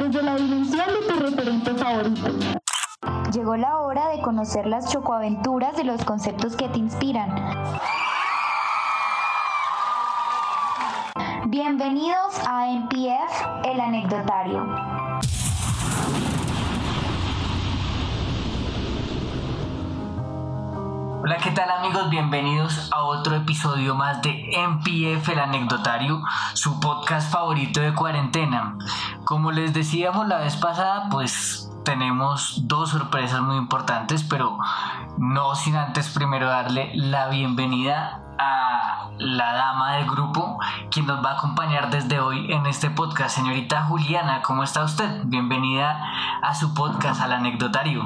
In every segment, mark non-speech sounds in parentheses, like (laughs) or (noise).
desde la dimensión de tu referente favorito. Llegó la hora de conocer las chocoaventuras de los conceptos que te inspiran. Bienvenidos a NPF, el anecdotario. Hola, ¿qué tal amigos? Bienvenidos a otro episodio más de MPF el anecdotario, su podcast favorito de cuarentena. Como les decíamos la vez pasada, pues tenemos dos sorpresas muy importantes, pero no sin antes primero darle la bienvenida a la dama del grupo, quien nos va a acompañar desde hoy en este podcast. Señorita Juliana, ¿cómo está usted? Bienvenida a su podcast, al anecdotario.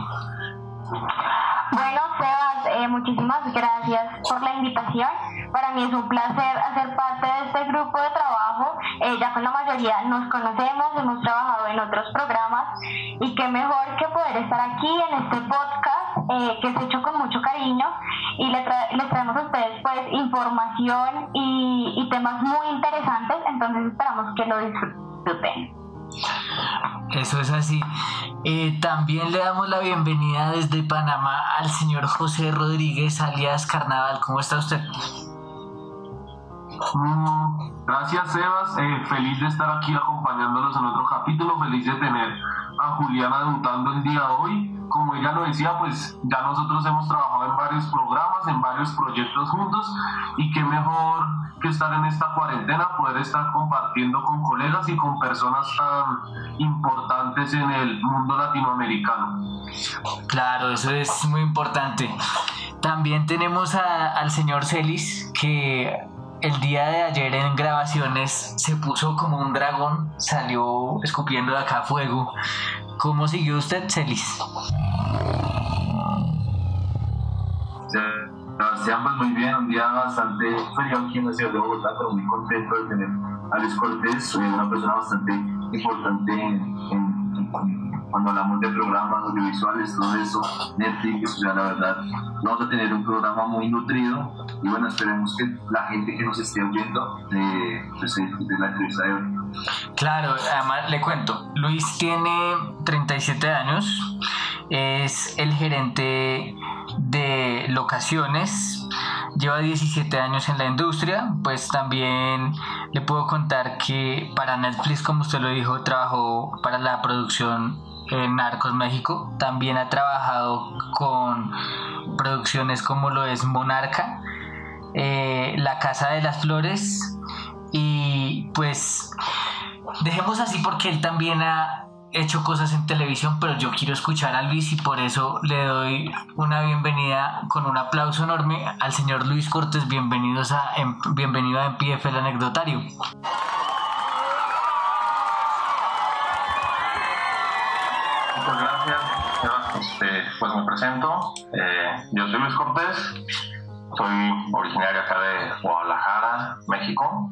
Bueno, Sebas, eh, muchísimas gracias por la invitación. Para mí es un placer hacer parte de este grupo de trabajo. Eh, ya con la mayoría nos conocemos, hemos trabajado en otros programas y qué mejor que poder estar aquí en este podcast eh, que es hecho con mucho cariño y le les traemos a ustedes pues información y temas muy interesantes, entonces esperamos que lo disfruten. Eso es así. Eh, también le damos la bienvenida desde Panamá al señor José Rodríguez, alias Carnaval. ¿Cómo está usted? Gracias, Sebas. Eh, feliz de estar aquí acompañándolos en otro capítulo. Feliz de tener a Juliana debutando el día de hoy. Como ella lo decía, pues ya nosotros hemos trabajado en varios programas, en varios proyectos juntos y qué mejor que estar en esta cuarentena, poder estar compartiendo con colegas y con personas tan importantes en el mundo latinoamericano. Claro, eso es muy importante. También tenemos al señor Celis que el día de ayer en grabaciones se puso como un dragón, salió escupiendo de acá fuego. ¿Cómo siguió usted, Celis? Sebastián, pues muy bien, un día bastante frío aquí en la ciudad de Bogotá, pero muy contento de tener a Luis Cortés, una persona bastante importante en, cuando hablamos de programas audiovisuales, todo eso, Netflix, o sea, la verdad, vamos a tener un programa muy nutrido y bueno, esperemos que la gente que nos esté oyendo eh, pues, disfrute la entrevista de hoy. Claro, además le cuento, Luis tiene 37 años, es el gerente de locaciones, lleva 17 años en la industria, pues también le puedo contar que para Netflix, como usted lo dijo, trabajó para la producción en Narcos México, también ha trabajado con producciones como lo es Monarca, eh, La Casa de las Flores y pues dejemos así porque él también ha hecho cosas en televisión, pero yo quiero escuchar a Luis y por eso le doy una bienvenida con un aplauso enorme al señor Luis Cortés. Bienvenidos a, bienvenido a MPF el anecdotario. Este, pues me presento. Eh, yo soy Luis Cortés. Soy originario acá de Guadalajara, México.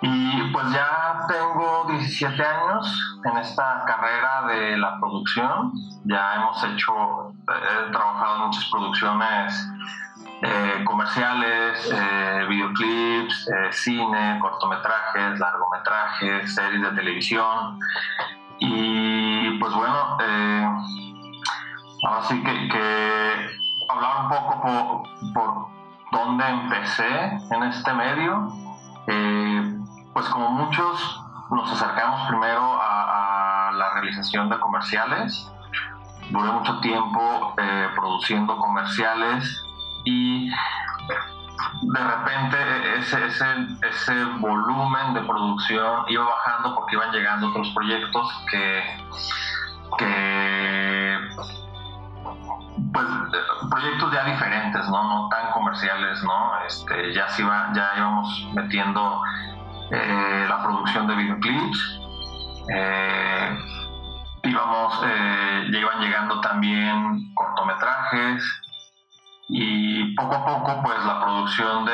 Y pues ya tengo 17 años en esta carrera de la producción. Ya hemos hecho, he trabajado en muchas producciones eh, comerciales, eh, videoclips, eh, cine, cortometrajes, largometrajes, series de televisión. Y pues bueno, ahora sí que, hablar un poco por, por, dónde empecé en este medio pues como muchos nos acercamos primero a, la realización de comerciales. Duré mucho tiempo eh, produciendo comerciales y de repente ese, ese, ese, volumen de producción iba bajando porque iban llegando otros proyectos que, que pues proyectos ya diferentes, ¿no? No tan comerciales, ¿no? Este, ya se iba, ya íbamos metiendo eh, la producción de videoclips. Eh, íbamos, eh, ya iban llegando también cortometrajes y poco a poco pues la producción de,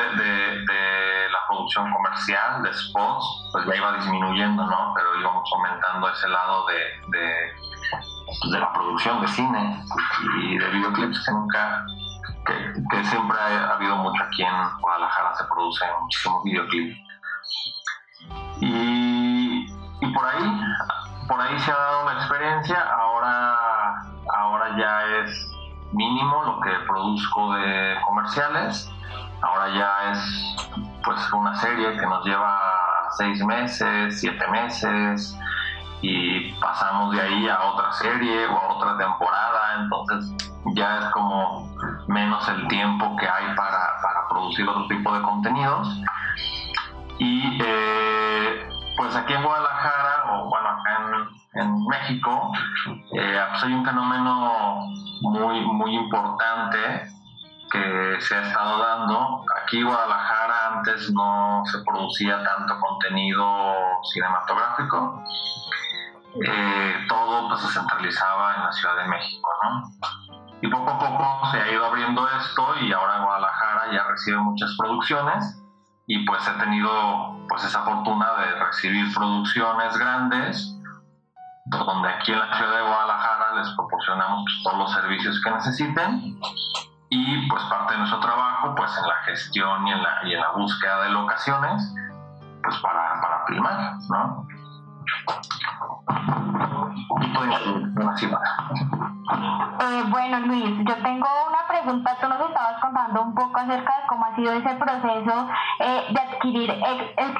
la producción comercial de spots pues ya iba disminuyendo, ¿no? Pero íbamos aumentando ese lado de, de, de la producción de cine y de videoclips que nunca que, siempre ha habido mucho aquí en Guadalajara, se producen muchísimos videoclips. Y, por ahí, por ahí se ha dado la experiencia, ahora, ahora ya es mínimo lo que produzco de comerciales, ahora ya es pues una serie que nos lleva seis meses, siete meses y pasamos de ahí a otra serie o a otra temporada, entonces ya es como menos el tiempo que hay para, para producir otro tipo de contenidos. Y eh, pues aquí en Guadalajara, o bueno, acá en, en México, eh, pues hay un fenómeno muy, muy importante que se ha estado dando. Aquí en Guadalajara antes no se producía tanto contenido cinematográfico. Eh, todo pues, se centralizaba en la Ciudad de México, ¿no? Y poco a poco se ha ido abriendo esto y ahora Guadalajara ya recibe muchas producciones y pues he tenido pues esa fortuna de recibir producciones grandes donde aquí en la ciudad de Guadalajara les proporcionamos pues, todos los servicios que necesiten y pues parte de nuestro trabajo pues en la gestión y en la, y en la búsqueda de locaciones pues para, para filmar, ¿no? Eh, bueno, Luis, yo tengo una pregunta. Tú nos estabas contando un poco acerca de cómo ha sido ese proceso eh, de adquirir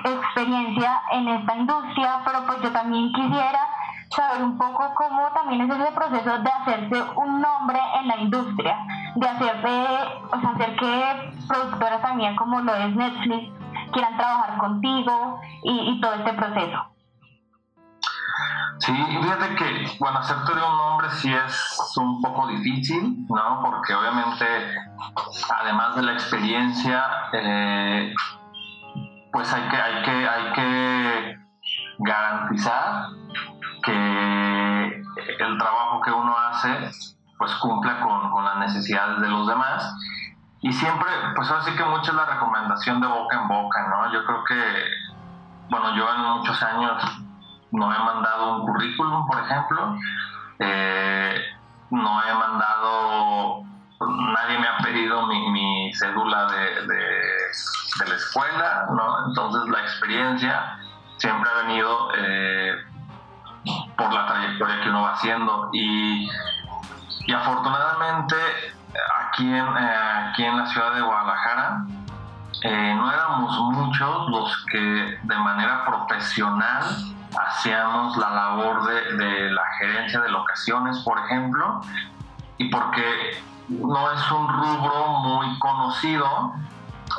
experiencia en esta industria, pero pues yo también quisiera saber un poco cómo también es ese proceso de hacerse un nombre en la industria, de hacer de, o sea, hacer que productoras también como lo es Netflix quieran trabajar contigo y todo este proceso. Sí, fíjate que, bueno, hacerte de un nombre sí es un poco difícil, ¿no? Porque obviamente, además de la experiencia, eh, pues hay que, hay, que, hay que garantizar que el trabajo que uno hace pues cumpla con, con las necesidades de los demás. Y siempre, pues ahora sí que mucho es la recomendación de boca en boca, ¿no? Yo creo que, bueno, yo en muchos años no he mandado un currículum, por ejemplo, eh, no he mandado, nadie me ha pedido mi, cédula de, de, la escuela, ¿no? Entonces la experiencia siempre ha venido eh, por la trayectoria que uno va haciendo y, y afortunadamente aquí en, eh, aquí en la ciudad de Guadalajara, no éramos muchos los que de manera profesional hacíamos la labor de, la gerencia de locaciones, por ejemplo, y porque no es un rubro muy conocido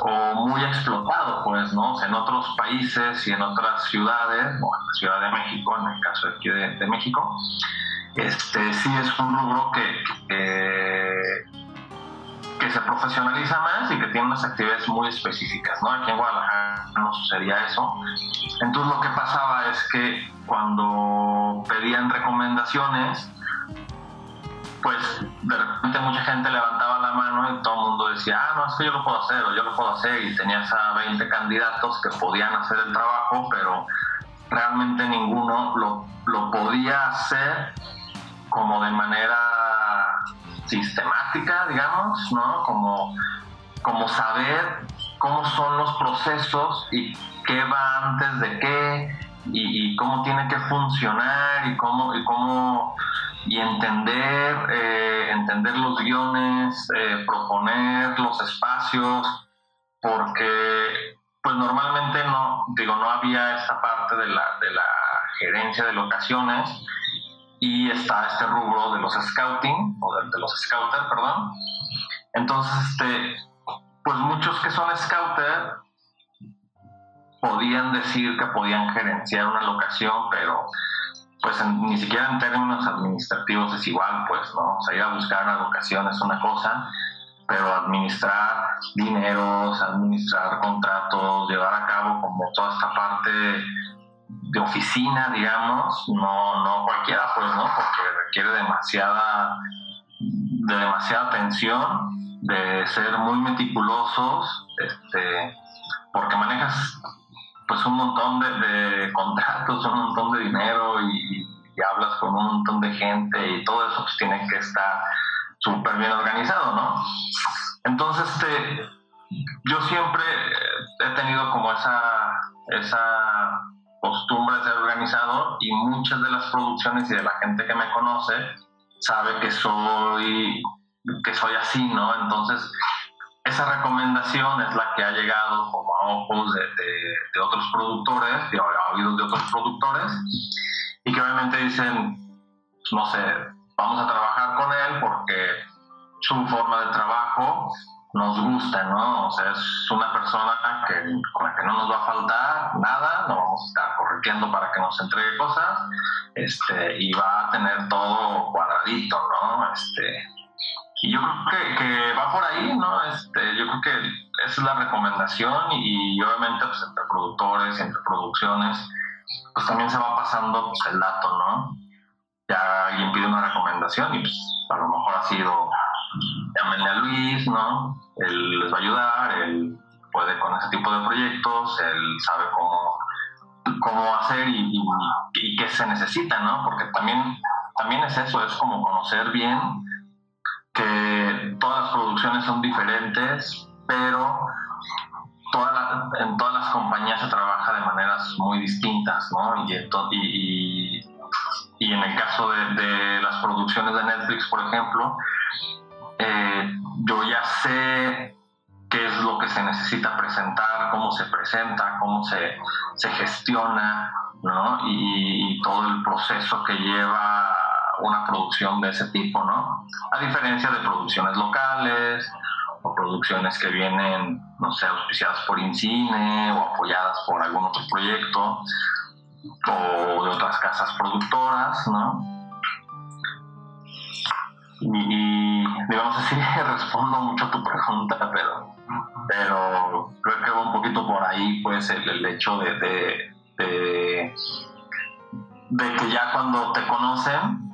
o muy explotado, pues, ¿no? en otros países y en otras ciudades, o en la Ciudad de México, en el caso aquí de, México, este, sí es un rubro que se profesionaliza más y que tiene unas actividades muy específicas, ¿no? Aquí en Guadalajara no sucedía eso. Entonces lo que pasaba es que cuando pedían recomendaciones, pues de repente mucha gente levantaba la mano y todo el mundo decía, ah, no, es que yo lo puedo hacer o yo lo puedo hacer y tenías a 20 candidatos que podían hacer el trabajo, pero realmente ninguno lo, lo podía hacer como de manera sistemática, digamos, ¿no? Como, como saber cómo son los procesos y qué va antes de qué y, cómo tiene que funcionar y cómo y cómo y entender eh, entender los guiones eh, proponer los espacios porque pues normalmente no digo no había esta parte de la, de la gerencia de locaciones y está este rubro de los scouting, o de, los scouter, perdón. Entonces, este, pues muchos que son scouter podían decir que podían gerenciar una locación, pero pues ni siquiera en términos administrativos es igual, pues, ¿no? O sea, ir a buscar una locación es una cosa, pero administrar dineros, administrar contratos, llevar a cabo como toda esta parte de oficina, digamos, no, no cualquiera, pues, ¿no? Porque requiere demasiada, de demasiada atención, de ser muy meticulosos, este, porque manejas pues un montón de, contratos, un montón de dinero y, hablas con un montón de gente y todo eso pues tiene que estar súper bien organizado, ¿no? Entonces, este, yo siempre he tenido como esa, esa costumbres de organizado y muchas de las producciones y de la gente que me conoce sabe que soy, que soy así, ¿no? Entonces, esa recomendación es la que ha llegado como a ojos de, de, otros productores, a oídos de otros productores, y que obviamente dicen, no sé, vamos a trabajar con él porque su forma de trabajo nos gusta, ¿no? O sea, es una persona que, con la que no nos va a faltar nada, no corriendo para que nos entregue cosas, este, y va a tener todo cuadradito, ¿no? Este, y yo creo que, que, va por ahí, ¿no? Este, yo creo que esa es la recomendación y, obviamente pues, entre productores, entre producciones, pues también se va pasando pues, el dato, ¿no? Ya alguien pide una recomendación y pues a lo mejor ha sido llámenle a Luis, ¿no? Él les va a ayudar, él puede con ese tipo de proyectos, él sabe cómo, cómo hacer y, qué se necesita, ¿no? Porque también, también es eso, es como conocer bien que todas las producciones son diferentes, pero toda en todas las compañías se trabaja de maneras muy distintas, ¿no? Y, en el caso de, de, las producciones de Netflix, por ejemplo, eh, yo ya sé qué es lo que se necesita presentar, cómo se presenta, cómo se, se gestiona, ¿no? Y, todo el proceso que lleva una producción de ese tipo, ¿no? A diferencia de producciones locales o producciones que vienen, no sé, auspiciadas por Incine o apoyadas por algún otro proyecto o de otras casas productoras, ¿no? Y, digamos así, (laughs) respondo mucho a tu pregunta, pero, pero creo que va un poquito por ahí, pues, el, hecho de, de, de, que ya cuando te conocen,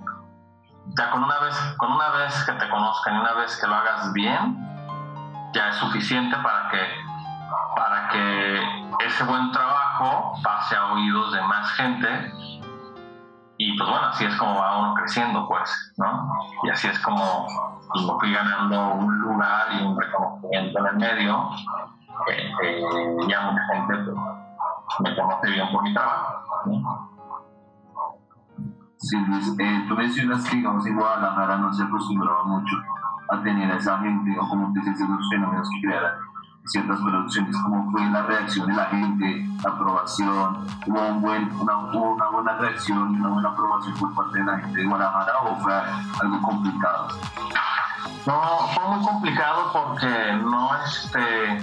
ya con una, vez, con una vez que te conozcan y una vez que lo hagas bien, ya es suficiente para que, para que ese buen trabajo pase a oídos de más gente y pues bueno, así es como va uno creciendo, pues, ¿no? Y así es como pues, fui ganando un lugar y un reconocimiento en el medio. Eh, ya mucha gente pues, me conoce bien por mi trabajo. Sí, Luis, eh, tú mencionas que, digamos, en Guadalajara no se acostumbraba mucho a tener a esa gente, o como dices, los fenómenos que crearan ciertas producciones, cómo fue la reacción de la gente, aprobación, hubo, un buen, una, buena reacción y una buena aprobación por parte de la gente de Guadalajara o fue algo complicado? No, fue muy complicado porque no, este,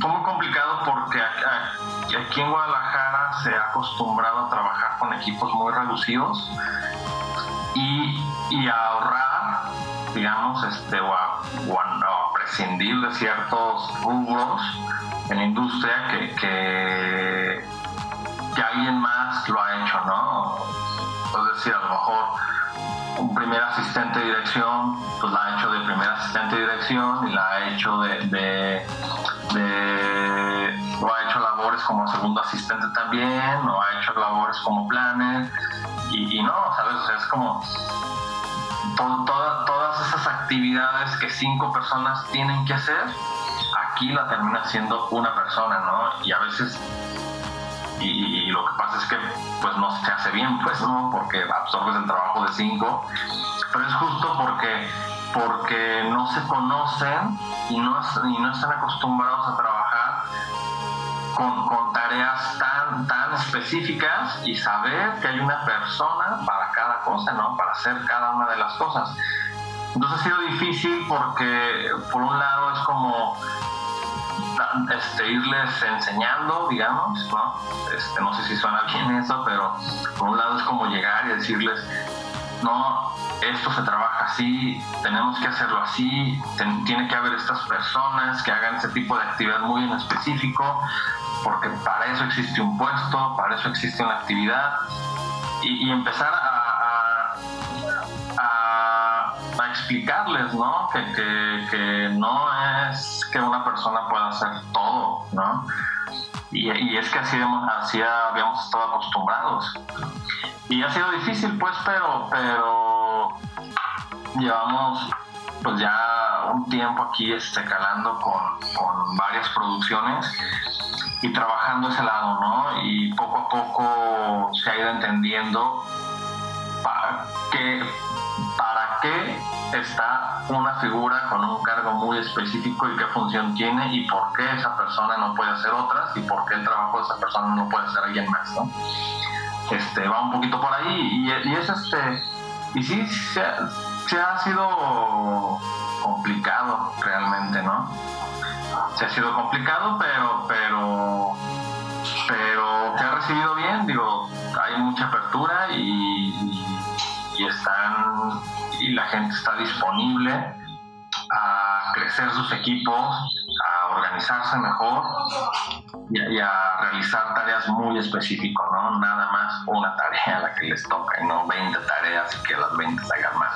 fue muy complicado porque aquí en Guadalajara se ha acostumbrado a trabajar con equipos muy reducidos y, y a ahorrar, digamos, este, o a de ciertos rubros en la industria que, que, alguien más lo ha hecho, ¿no? Es decir, a lo mejor un primer asistente de dirección, pues la ha hecho de primer asistente de dirección y la ha hecho de, de, de o ha hecho labores como segundo asistente también, o ha hecho labores como planner, y no, ¿sabes? O sea, es como todas esas actividades que cinco personas tienen que hacer, aquí la termina haciendo una persona, ¿no? Y a veces, y, lo que pasa es que pues no se hace bien, pues, ¿no? Porque absorbes el trabajo de cinco, pero es justo porque, porque no se conocen y no, y no están acostumbrados a trabajar con, con, tareas tan, tan específicas y saber que hay una persona para cada cosa, ¿no? Para hacer cada una de las cosas. Entonces ha sido difícil porque por un lado es como este, irles enseñando, digamos, ¿no? Este, no sé si suena (laughs) bien eso, pero por un lado es como llegar y decirles, no, esto se trabaja así, tenemos que hacerlo así, tiene que haber estas personas que hagan ese tipo de actividad muy en específico, porque para eso existe un puesto, para eso existe una actividad, y, empezar a, a, explicarles, ¿no? Que, que, que, no es que una persona pueda hacer todo, ¿no? Y, y es que así, así habíamos estado acostumbrados. Y ha sido difícil, pues, pero, pero llevamos pues ya un tiempo aquí este, calando con, con varias producciones y trabajando ese lado, ¿no? Y poco a poco se ha ido entendiendo para qué, para qué está una figura con un cargo muy específico y qué función tiene y por qué esa persona no puede hacer otras y por qué el trabajo de esa persona no puede hacer alguien más, ¿no? Este, va un poquito por ahí y, es este, y sí, se ha, sido complicado realmente, ¿no? Se ha sido complicado, pero, pero, pero se ha recibido bien, digo, hay mucha apertura y están, y la gente está disponible a crecer sus equipos, a organizarse mejor y, a realizar tareas muy específicas, ¿no? Nada más una tarea a la que les toca, no 20 tareas y que las 20 se hagan más.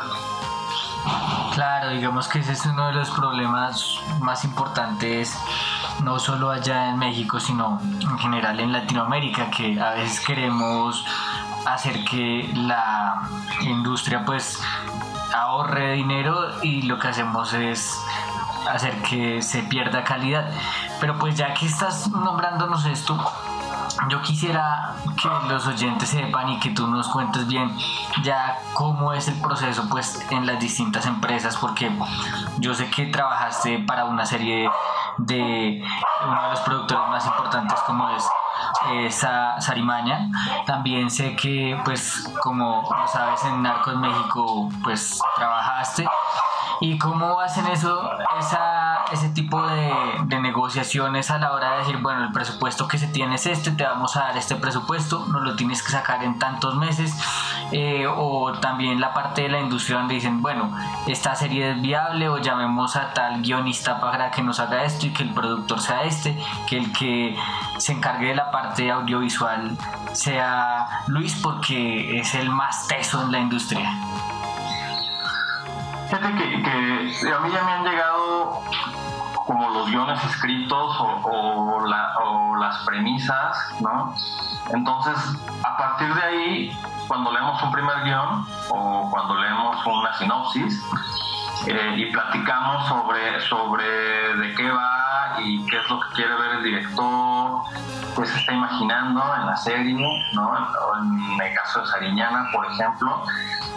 Claro, digamos que ese es uno de los problemas más importantes, no solo allá en México, sino en general en Latinoamérica, que a veces queremos hacer que la industria pues ahorre dinero y lo que hacemos es hacer que se pierda calidad. Pero pues ya que estás nombrándonos esto, yo quisiera que los oyentes sepan y que tú nos cuentes bien ya cómo es el proceso pues en las distintas empresas porque yo sé que trabajaste para una serie de uno de los productores más importantes como es eh, Sarimaña. También sé que pues como sabes en Narcos México pues trabajaste. ¿Y cómo hacen eso, esa, ese tipo de, negociaciones a la hora de decir, bueno, el presupuesto que se tiene es este, te vamos a dar este presupuesto, no lo tienes que sacar en tantos meses? Eh, o también la parte de la industria donde dicen, bueno, esta serie es viable o llamemos a tal guionista para que nos haga esto y que el productor sea este, que el que se encargue de la parte audiovisual sea Luis porque es el más teso en la industria. Fíjate que, que, a mí ya me han llegado como los guiones escritos o, las premisas, ¿no? Entonces, a partir de ahí, cuando leemos un primer guion o cuando leemos una sinopsis eh, y platicamos sobre, sobre de qué va y qué es lo que quiere ver el director, qué se está imaginando en la serie, ¿no? En el caso de Sariñana, por ejemplo,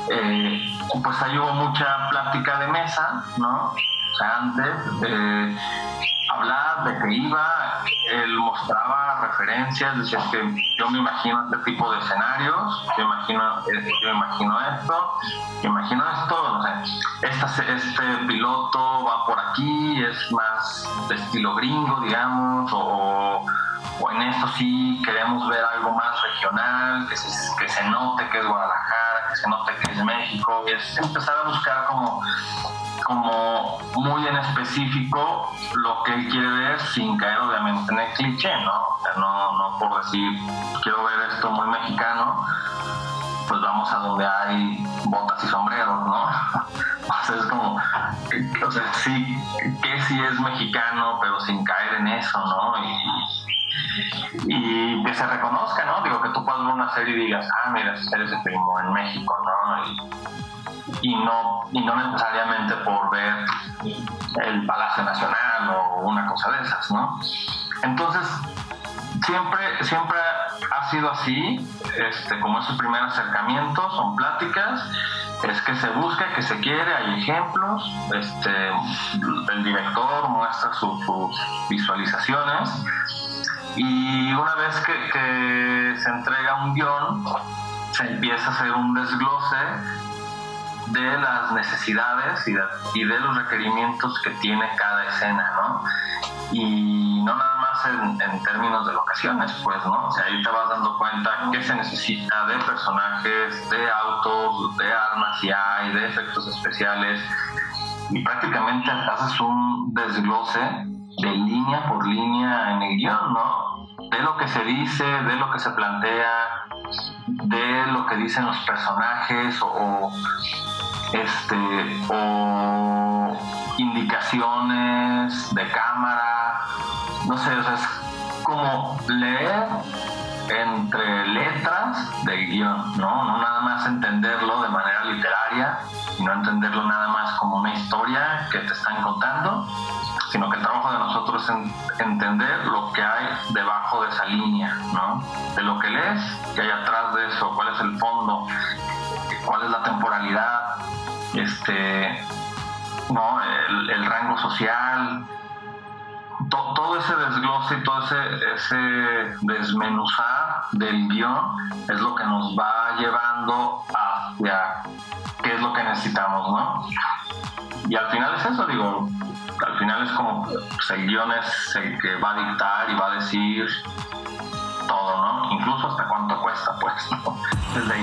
eh, pues ahí hubo mucha plática de mesa, ¿no? O sea, antes, eh, hablar de que iba, él mostraba referencias, decía que yo me imagino este tipo de escenarios, yo imagino, eh, yo imagino esto, yo imagino esto, no sé, este, este piloto va por aquí, es más de estilo gringo, digamos, o o en esto sí queremos ver algo más regional, que se, que se note que es Guadalajara, que se note que es México, y es empezar a buscar como, como muy en específico lo que él quiere ver sin caer obviamente en el cliché, ¿no? O sea, no, no por decir quiero ver esto muy mexicano, pues vamos a donde hay botas y sombreros, ¿no? (laughs) o sea, es como, o sea, sí, que sí es mexicano, pero sin caer en eso, ¿no? Y, que se reconozca, ¿no? Digo, que tú puedas ver una serie y digas, ah, mira, serie se filmó en México, ¿no? Y, no, y no necesariamente por ver el Palacio Nacional o una cosa de esas, ¿no? Entonces, siempre, siempre ha sido así, este, como es el primer acercamiento, son pláticas, es que se busca, que se quiere, hay ejemplos, este, el director muestra sus visualizaciones y una vez que, se entrega un guion, se empieza a hacer un desglose de las necesidades y de, los requerimientos que tiene cada escena, ¿no? Y no nada más en, términos de locaciones, pues, ¿no? O sea, ahí te vas dando cuenta qué se necesita de personajes, de autos, de armas y hay, de efectos especiales. Y prácticamente haces un desglose de línea por línea en el guion, ¿no? De lo que se dice, de lo que se plantea, de lo que dicen los personajes o, este o indicaciones de cámara, no sé, o sea, es como leer entre letras del guion, ¿no? No nada más entenderlo de manera literaria, y no entenderlo nada más como una historia que te están contando, sino que el trabajo de nosotros es entender lo que hay debajo de esa línea, ¿no? De lo que lees, que hay atrás de eso, cuál es el fondo, cuál es la temporalidad, este, ¿no? el, rango social, todo ese desglose y todo ese, ese desmenuzar del guion es lo que nos va llevando hacia qué es lo que necesitamos, ¿no? Y al final es eso, digo, al final es como pues, el guion es el que va a dictar y va a decir todo, ¿no? Incluso hasta cuánto cuesta, pues, ¿no? Desde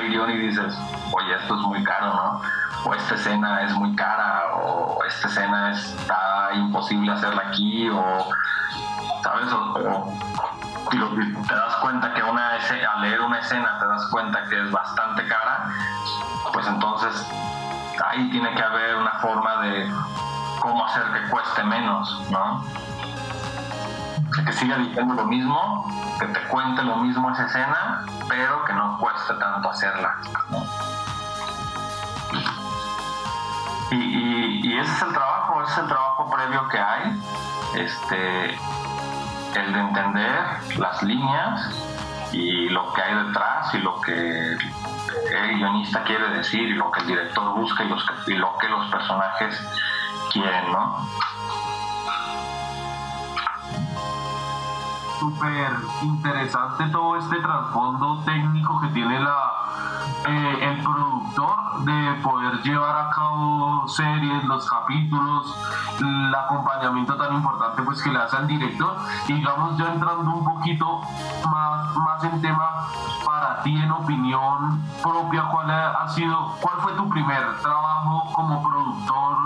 el guion, y dices, oye, esto es muy caro, ¿no? O esta escena es muy cara, o esta escena está imposible hacerla aquí, o, ¿sabes? O, te das cuenta que una al leer una escena te das cuenta que es bastante cara, pues entonces ahí tiene que haber una forma de cómo hacer que cueste menos, ¿no? Que siga diciendo lo mismo, que te cuente lo mismo esa escena, pero que no cueste tanto hacerla. Y, ese es el trabajo, ese es el trabajo previo que hay, este, el de entender las líneas y lo que hay detrás y lo que el guionista quiere decir y lo que el director busca y, los y lo que los personajes quieren, ¿no? Súper interesante todo este trasfondo técnico que tiene la, eh, el productor de poder llevar a cabo series, los capítulos, el acompañamiento tan importante pues que le hace al director. Y digamos ya entrando un poquito más, más en tema para ti en opinión propia, ¿cuál ha sido, cuál fue tu primer trabajo como productor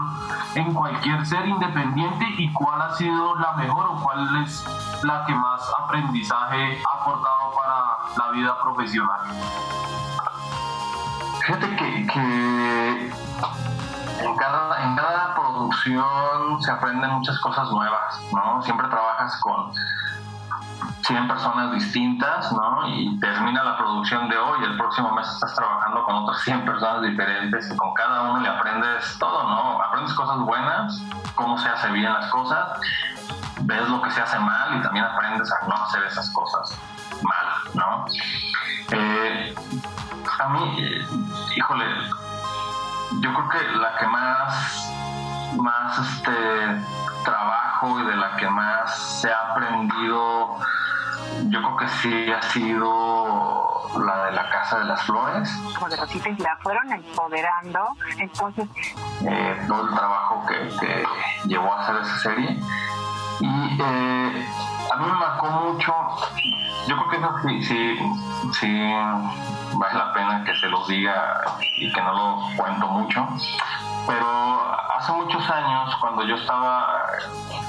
en cualquier ser independiente y cuál ha sido la mejor o cuál es la que más aprendizaje ha aportado para la vida profesional? Fíjate que, en, cada, en cada producción se aprenden muchas cosas nuevas, ¿no? Siempre trabajas con 100 personas distintas, ¿no? Y termina la producción de hoy, el próximo mes estás trabajando con otras 100 personas diferentes y con cada uno le aprendes todo, ¿no? Aprendes cosas buenas, cómo se hace bien las cosas, ves lo que se hace mal y también aprendes a no hacer esas cosas. Eh, a mí, eh, híjole, yo creo que la que más, más este trabajo y de la que más se ha aprendido yo creo que sí ha sido la de la Casa de las Flores. Y la fueron empoderando, entonces... Eh, todo el trabajo que, llevó a hacer esa serie. Y eh, a mí me marcó mucho, yo creo que eso sí, sí, sí vale la pena que se los diga y que no lo cuento mucho, pero hace muchos años cuando yo estaba,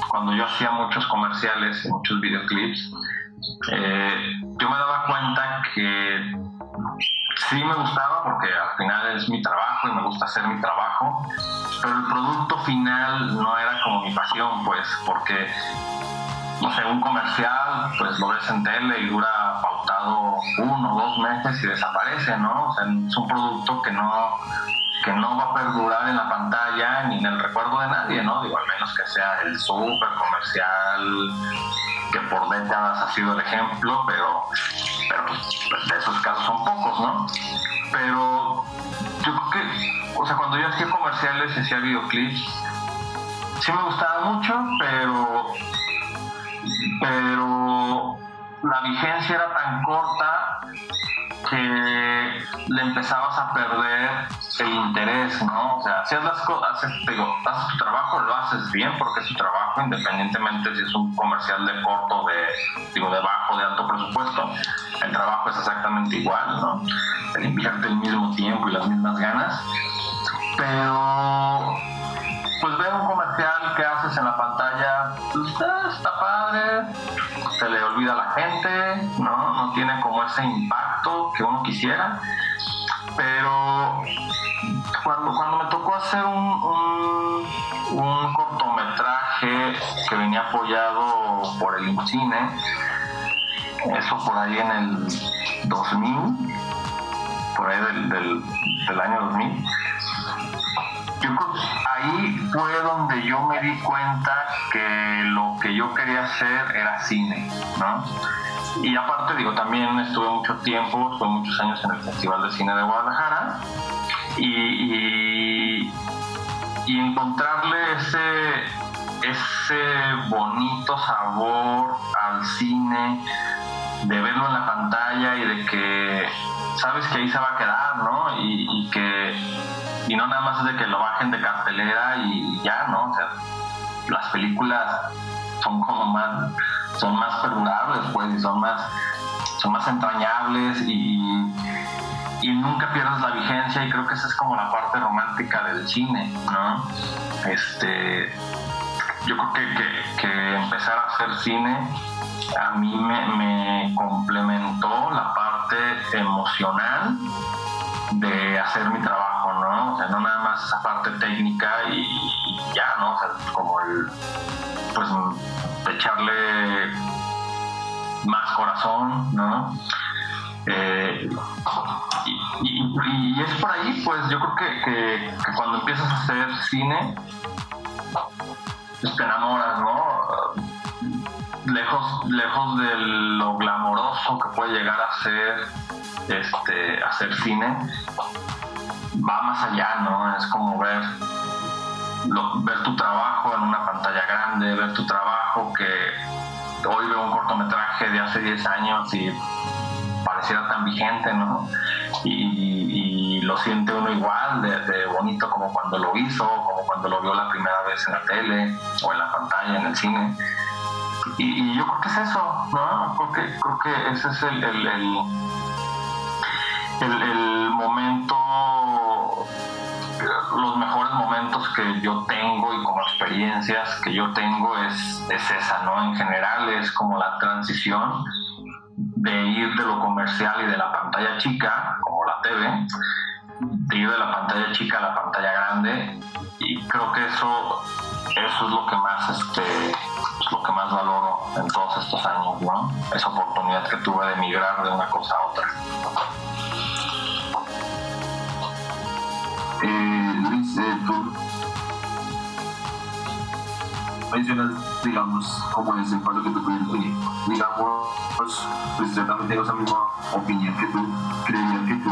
cuando yo hacía muchos comerciales y muchos videoclips, eh, yo me daba cuenta que sí me gustaba porque al final es mi trabajo y me gusta hacer mi trabajo, pero el producto final no era como mi pasión, pues, porque, no sé, un comercial, pues lo ves en tele y dura pautado uno o dos meses y desaparece, ¿no? O sea, es un producto que no que no va a perdurar en la pantalla ni en el recuerdo de nadie, ¿no? Digo, al menos que sea el súper comercial que por décadas ha sido el ejemplo, pero, pero de esos casos son pocos, ¿no? Pero yo creo que, o sea, cuando yo hacía comerciales y hacía videoclips, sí me gustaba mucho, pero, pero la vigencia era tan corta que le empezabas a perder el interés, ¿no? O sea, hacías las cosas, digo, haces tu trabajo, lo haces bien porque es tu trabajo, independientemente si es un comercial de corto, de, digo, de bajo, de alto presupuesto, el trabajo es exactamente igual, ¿no? Se invierte el mismo tiempo y las mismas ganas, pero pues ver un comercial que haces en la pantalla, pues está padre, se le olvida a la gente, ¿no? No tiene como ese impacto que uno quisiera, pero cuando, cuando me tocó hacer un, un, cortometraje que venía apoyado por el INCINE, eso por ahí en el 2000, por ahí del, del, del año 2000, yo ahí fue donde yo me di cuenta que lo que yo quería hacer era cine, ¿no? Y aparte, digo, también estuve mucho tiempo, estuve muchos años en el Festival de Cine de Guadalajara y, encontrarle ese, ese bonito sabor al cine, de verlo en la pantalla y de que sabes que ahí se va a quedar, ¿no? Y que y no nada más es de que lo bajen de cartelera y ya, ¿no? O sea, las películas son como más, son más perdurables, pues, y son más, son más entrañables y, y nunca pierdes la vigencia y creo que esa es como la parte romántica del cine, ¿no? Este, yo creo que, que, empezar a hacer cine a mí me, me complementó la parte emocional de hacer mi trabajo, ¿no? O sea, no nada más esa parte técnica y, ya, ¿no? O sea, como el, pues, echarle más corazón, ¿no? Eh, y, es por ahí, pues yo creo que, que, cuando empiezas a hacer cine, pues te enamoras, ¿no? Lejos, lejos de lo glamoroso que puede llegar a ser este, hacer cine, va más allá, ¿no? Es como ver, ver tu trabajo en una pantalla grande, ver tu trabajo que hoy veo un cortometraje de hace 10 años y pareciera tan vigente, ¿no? Y, lo siente uno igual de, bonito como cuando lo hizo, como cuando lo vio la primera vez en la tele o en la pantalla, en el cine. Y, yo creo que es eso, ¿no? Creo que, creo que ese es el, el el, momento, los mejores momentos que yo tengo y como experiencias que yo tengo es, es esa, ¿no? En general es como la transición de ir de lo comercial y de la pantalla chica, como la TV, de ir de la pantalla chica a la pantalla grande y creo que eso, eso es lo que más este, es lo que más valoro en todos estos años, ¿no? Esa oportunidad que tuve de migrar de una cosa a otra. Luis, eh, tú mencionas, digamos, como ese paso que tú tuviste, digamos, pues yo también tengo esa misma opinión que tú, creía que tú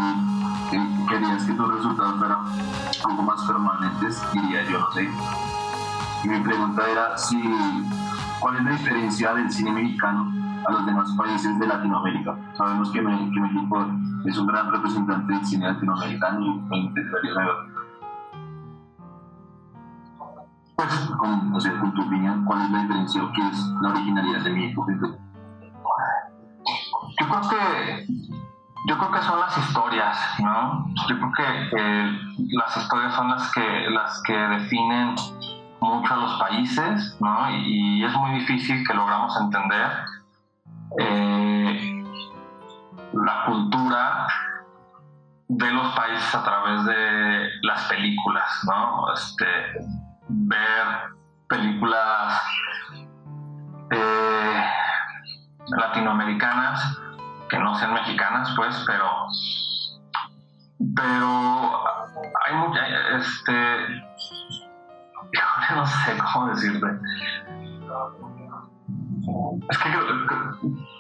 eh, querías que tus resultados fueran algo más permanentes, diría yo, no sé. Y mi pregunta era si, ¿cuál es la diferencia del cine mexicano a los demás países de Latinoamérica? Sabemos que, México es un gran representante del cine latinoamericano y me interesaría saber, pues, con, con tu opinión, cuál es la diferencia o qué es la originalidad de México. Yo creo que yo creo que son las historias, ¿no? Yo creo que las historias son las que las que definen mucho a los países, ¿no? Y, es muy difícil que logramos entender eh, la cultura de los países a través de las películas, ¿no? Este, ver películas eh, latinoamericanas que no sean mexicanas, pues, pero pero hay mucha, este, (laughs) no sé cómo decirte. Es que yo,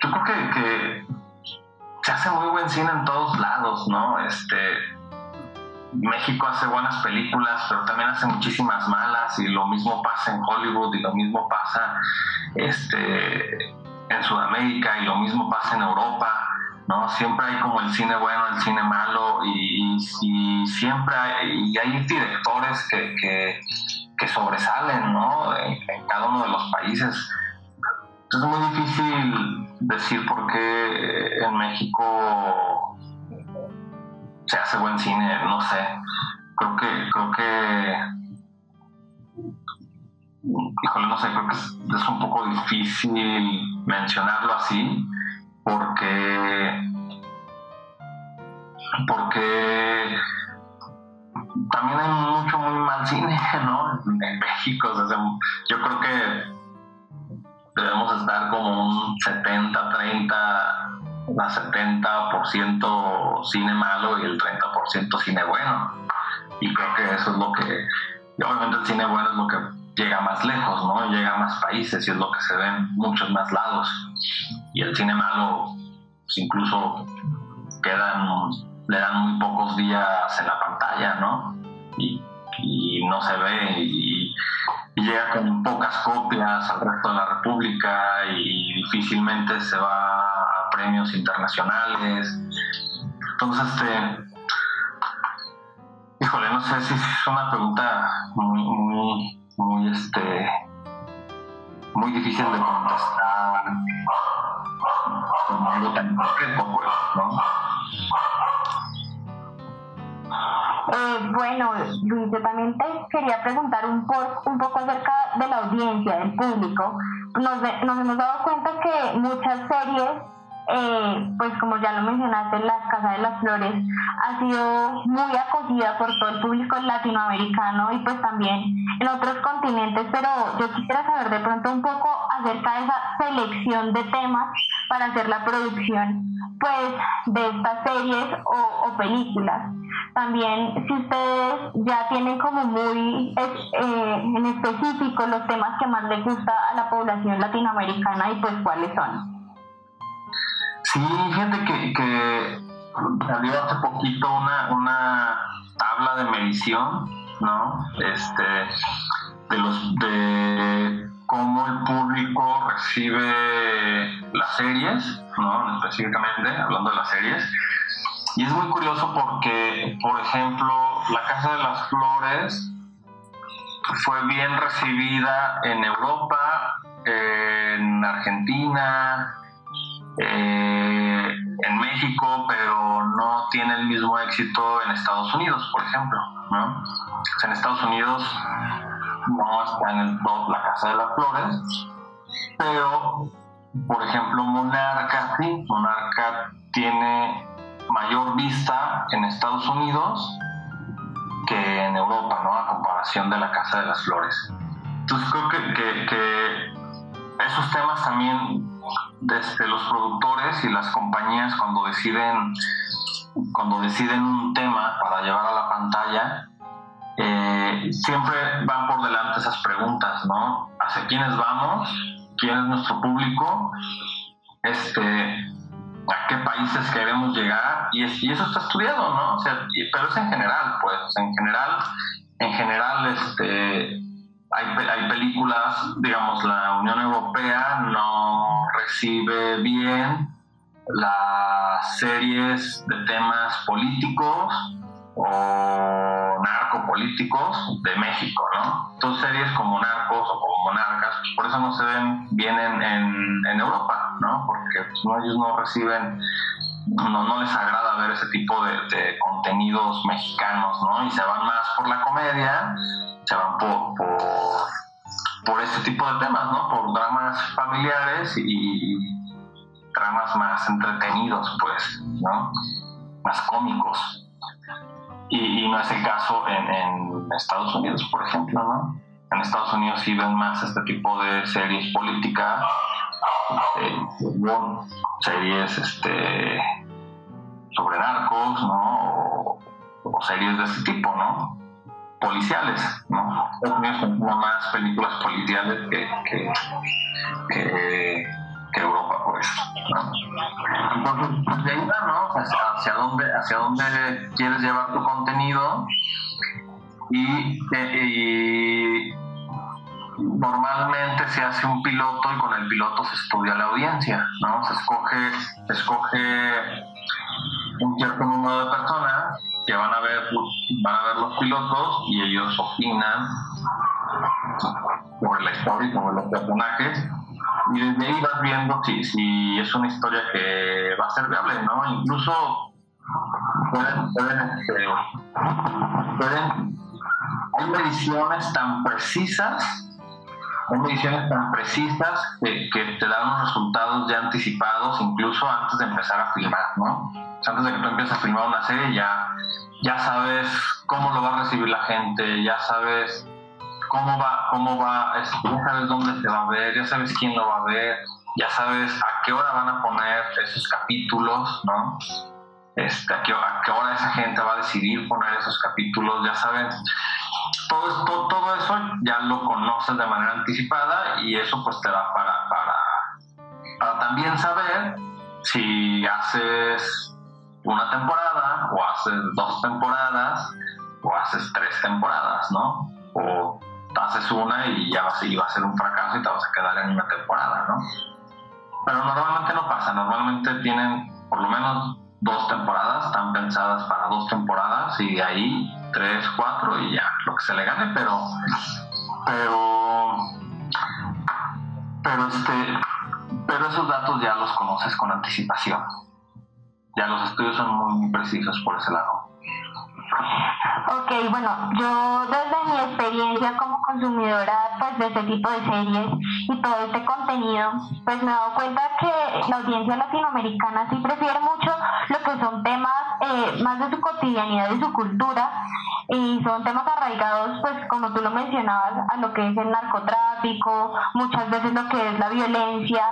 creo que, se hace muy buen cine en todos lados, ¿no? Este, México hace buenas películas, pero también hace muchísimas malas y lo mismo pasa en Hollywood y lo mismo pasa este, en Sudamérica y lo mismo pasa en Europa, ¿no? Siempre hay como el cine bueno, el cine malo y, siempre hay, y hay directores que, sobresalen, ¿no? en cada uno de los países es muy difícil decir por qué en México se hace buen cine, no sé. Creo que, creo que, híjole, no sé, creo que es, un poco difícil mencionarlo así, porque, porque también hay mucho muy mal cine, (laughs) ¿no? En México, yo creo que debemos estar como un 70-30, a 70% cine malo y el 30% cine bueno. y creo que eso es lo que, obviamente el cine bueno es lo que llega más lejos, ¿no? Llega a más países y es lo que se ve en muchos más lados. Y el cine malo, pues incluso quedan, le dan muy pocos días en la pantalla, ¿no? Y, no se ve y, llega con pocas copias al resto de la República y difícilmente se va a premios internacionales. Entonces, este, híjole, no sé si es una pregunta muy, muy, muy, este, muy difícil de contestar como algo tan concreto, pues, ¿no? Eh, bueno, Luis, yo también te quería preguntar un, po- un poco acerca de la audiencia, del público. Nos, nos hemos dado cuenta que muchas series, eh, pues como ya lo mencionaste, La Casa de las Flores, ha sido muy acogida por todo el público latinoamericano y pues también en otros continentes, pero yo quisiera saber de pronto un poco acerca de esa selección de temas para hacer la producción pues de estas series o, o películas. También si ustedes ya tienen como muy eh, en específico los temas que más les gusta a la población latinoamericana y pues cuáles son. Sí, fíjate que, que salió hace poquito una, una tabla de medición, ¿no? Este, de los de cómo el público recibe las series, ¿no? Específicamente, hablando de las series. Y es muy curioso porque, por ejemplo, La Casa de las Flores fue bien recibida en Europa, en Argentina, eh, en México, pero no tiene el mismo éxito en Estados Unidos, por ejemplo. ¿no? En Estados Unidos no está en el top La Casa de las Flores, pero, por ejemplo, Monarca, sí, Monarca tiene mayor vista en Estados Unidos que en Europa, ¿no? A comparación de La Casa de las Flores. Entonces creo que- que esos temas también desde los productores y las compañías cuando deciden cuando deciden un tema para llevar a la pantalla eh, siempre van por delante esas preguntas no hacia quiénes vamos quién es nuestro público este a qué países queremos llegar y, es- y eso está estudiado no o sea, y- pero es en general pues en general en general este hay, hay películas, digamos, la Unión Europea no recibe bien las series de temas políticos o narcopolíticos de México, ¿no? Entonces series como Narcos o como Monarcas, por eso no se ven bien en, en- en Europa, ¿no? Porque pues, no, ellos no reciben, no, no les agrada ver ese tipo de, contenidos mexicanos, ¿no? Y se van más por la comedia, se van por, por, este tipo de temas, ¿no? Por dramas familiares y dramas más entretenidos, pues, ¿no? Más cómicos. Y, y no es el caso en, en Estados Unidos, por ejemplo, ¿no? En Estados Unidos sí ven más este tipo de series políticas, fútbol, series este, sobre narcos, ¿no? O, series de este tipo, ¿no? policiales, ¿no? Más películas policiales que, que, que, Europa, pues, ¿no? Entonces, pues, de ahí va, ¿no? Hacia, hacia dónde, hacia dónde quieres llevar tu contenido y normalmente se hace un piloto y con el piloto se estudia la audiencia, ¿no? Se escoge, se escoge un cierto número de personas que van a ver van a ver los pilotos y ellos opinan sobre la historia y sobre los personajes y desde ahí vas viendo si, si es una historia que va a ser viable, ¿no? Incluso pueden, pueden, pueden hay mediciones tan precisas hay mediciones tan precisas que, que te dan unos resultados ya anticipados incluso antes de empezar a filmar, ¿no? O sea, antes de que tú empieces a filmar una serie ya, ya sabes cómo lo va a recibir la gente, ya sabes cómo va, cómo va, ya sabes dónde se va a ver, ya sabes quién lo va a ver, ya sabes a qué hora van a poner esos capítulos, ¿no? este, a, qué, a qué hora esa gente va a decidir poner esos capítulos, ya saben. Todo, esto, todo eso ya lo conoces de manera anticipada y eso pues te da para, para, para también saber si haces una temporada o haces dos temporadas o haces tres temporadas, ¿no? O haces una y ya va a, ser, va a ser un fracaso y te vas a quedar en una temporada, ¿no? Pero normalmente no pasa, normalmente tienen por lo menos dos temporadas, están pensadas para dos temporadas y de ahí tres, cuatro y ya, lo que se le gane, pero, pero, pero este, pero esos datos ya los conoces con anticipación. Ya los estudios son muy, precisos por ese lado. Ok, bueno, yo desde mi experiencia como consumidora pues, de este tipo de series y todo este contenido, pues me he dado cuenta que la audiencia latinoamericana sí prefiere mucho lo que son temas eh, más de su cotidianidad y su cultura y son temas arraigados, pues como tú lo mencionabas, a lo que es el narcotráfico, muchas veces lo que es la violencia,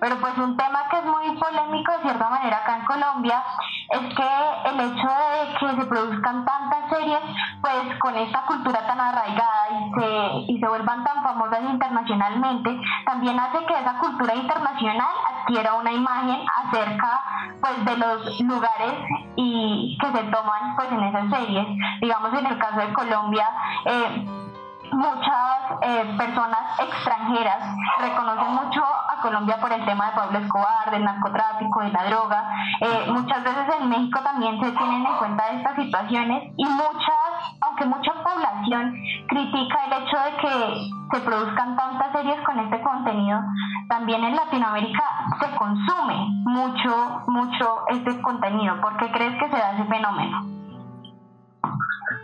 pero pues un tema que es muy polémico de cierta manera acá en Colombia es que el hecho de que se produzcan tantas series, pues con esta cultura tan arraigada y se, y se vuelvan tan famosas internacionalmente, también hace que esa cultura internacional adquiera una imagen acerca pues de los lugares y que se toman pues en esas series. Digamos en el caso de Colombia, eh, muchas eh, personas extranjeras reconocen mucho a Colombia por el tema de Pablo Escobar, del narcotráfico, de la droga. Eh, muchas veces en México también se tienen en cuenta estas situaciones y muchas, aunque mucha población critica el hecho de que se produzcan tantas series con este contenido, también en Latinoamérica se consume mucho, mucho este contenido. ¿Por qué crees que se da ese fenómeno?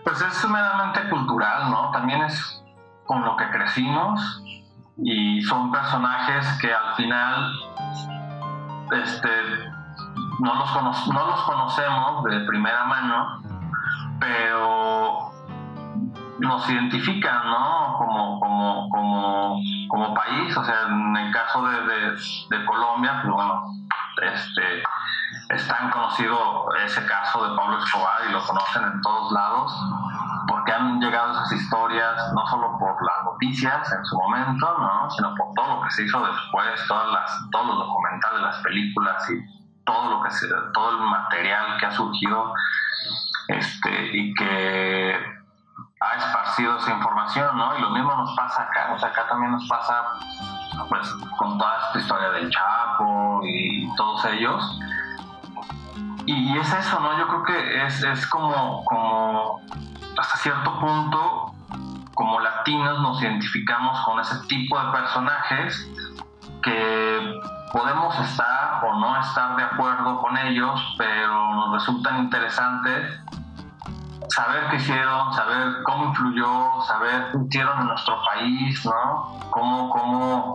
Pues es meramente cultural, ¿no? También es con lo que crecimos y son personajes que al final este, no, los no los conocemos de primera mano, pero nos identifican, ¿no? Como, como, como, como país, o sea, en el caso de, de, de Colombia, pues bueno, este, es tan conocido ese caso de Pablo Escobar y lo conocen en todos lados, porque han llegado esas historias no solo por las noticias en su momento, ¿no? sino por todo lo que se hizo después, todas las, todos los documentales, las películas y todo lo que se, todo el material que ha surgido este, y que ha esparcido esa información, ¿no? Y lo mismo nos pasa acá, o sea, acá también nos pasa pues con toda esta historia del Chapo y todos ellos. Y, es eso, ¿no? Yo creo que es, es como, como hasta cierto punto, como latinos nos identificamos con ese tipo de personajes que podemos estar o no estar de acuerdo con ellos, pero nos resultan interesantes saber qué hicieron, saber cómo influyó, saber qué hicieron en nuestro país, ¿no? Cómo, cómo,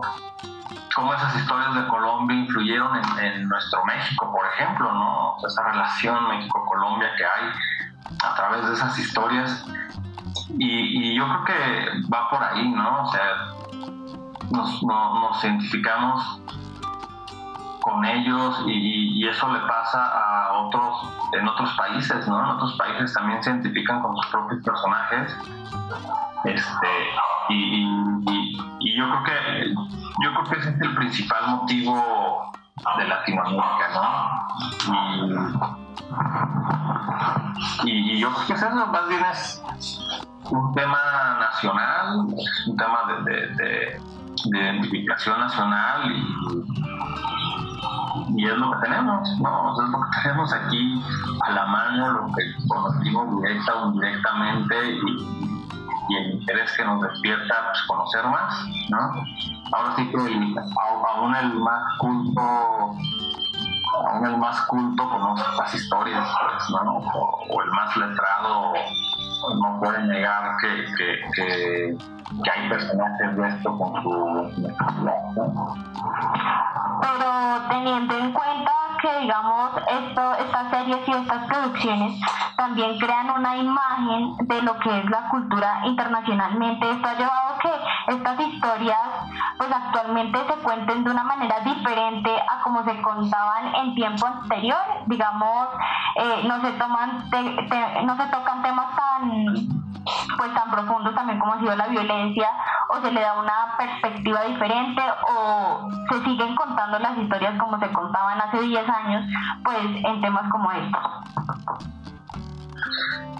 cómo esas historias de Colombia influyeron en, nuestro México, por ejemplo, ¿no? Esa relación México-Colombia que hay a través de esas historias. Y, yo creo que va por ahí, ¿no? O sea, nos, nos identificamos con ellos y, eso le pasa a otros en otros países, ¿no? En otros países también se identifican con sus propios personajes. Este, y, yo creo que yo creo que ese es el principal motivo de Latinoamérica, ¿no? Y, yo creo que eso más bien es un tema nacional, un tema de, de identificación nacional y es lo que tenemos, ¿no? es lo que tenemos aquí a la mano, lo que conocimos directa o indirectamente y, el interés que nos despierta pues, conocer más, ¿no? Ahora sí que aún el más culto aún el más culto conoce las historias, pues, ¿no? O, el más letrado no puede negar que, que, que, hay personajes de esto con su pero teniendo en cuenta que digamos esto, estas series y estas producciones también crean una imagen de lo que es la cultura internacionalmente, esto ha llevado a que estas historias pues actualmente se cuenten de una manera diferente a como se contaban en tiempo anterior. Digamos, eh, no se toman, no se tocan temas tan pues tan profundos también como ha sido la violencia o se le da una perspectiva diferente o se siguen contando las historias como se contaban hace 10 años pues en temas como estos.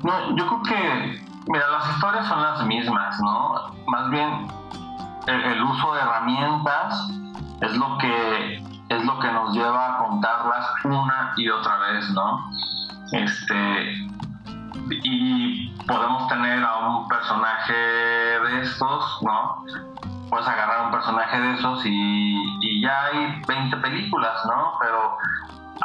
No, yo creo que, mira, las historias son las mismas, ¿no? Más bien el, uso de herramientas es lo que es lo que nos lleva a contarlas una y otra vez, ¿no? Este y podemos tener a un personaje de estos, ¿no? Puedes agarrar un personaje de esos y, y ya hay 20 películas, ¿no? Pero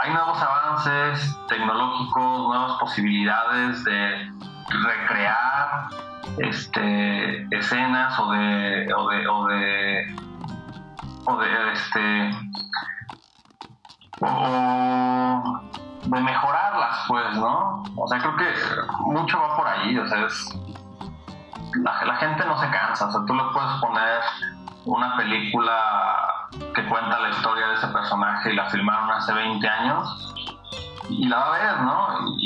hay nuevos avances tecnológicos, nuevas posibilidades de recrear este, escenas o de, o de, o de, o de este, o de mejorarlas, pues, ¿no? O sea, creo que mucho va por ahí, o sea, es, la, gente no se cansa, o sea, tú le puedes poner una película que cuenta la historia de ese personaje y la filmaron hace 20 años y la va a ver, ¿no?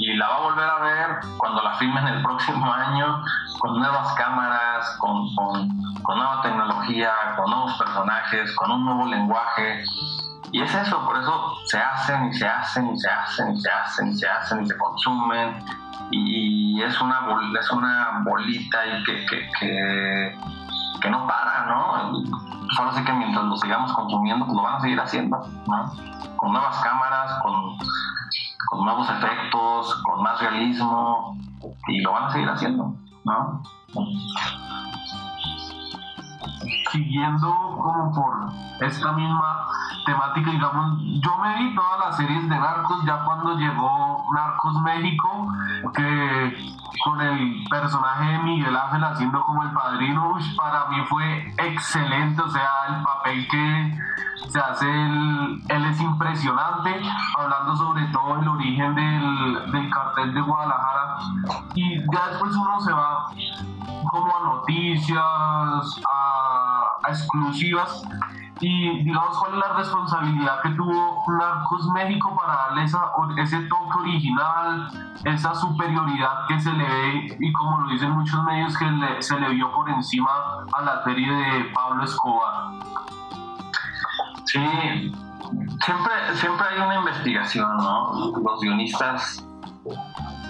Y la va a volver a ver cuando la filmen el próximo (laughs) año con nuevas cámaras, con, con, nueva tecnología, con nuevos personajes, con un nuevo lenguaje. Y es eso, por eso se hacen y se hacen y se hacen y se hacen y se hacen y se consumen. Y es una, es una bolita y que, que, que, que no para, ¿no? solo sé que mientras lo sigamos consumiendo, pues lo van a seguir haciendo, ¿no? Con nuevas cámaras, con, con nuevos efectos, con más realismo, y lo van a seguir haciendo, ¿no? Siguiendo como por esta misma temática, digamos, yo me vi todas las series de Narcos ya cuando llegó Narcos México, que con el personaje de Miguel Ángel haciendo como el padrino, para mí fue excelente, o sea, el papel que se hace, él, es impresionante, hablando sobre todo el origen del, del cartel de Guadalajara, y ya después uno se va como a noticias, a, exclusivas, y digamos cuál es la responsabilidad que tuvo Narcos México para darle ese toque original, esa superioridad que se le ve y como lo dicen muchos medios que se le vio por encima a la serie de Pablo Escobar. Sí, siempre, siempre hay una investigación, ¿no? Los guionistas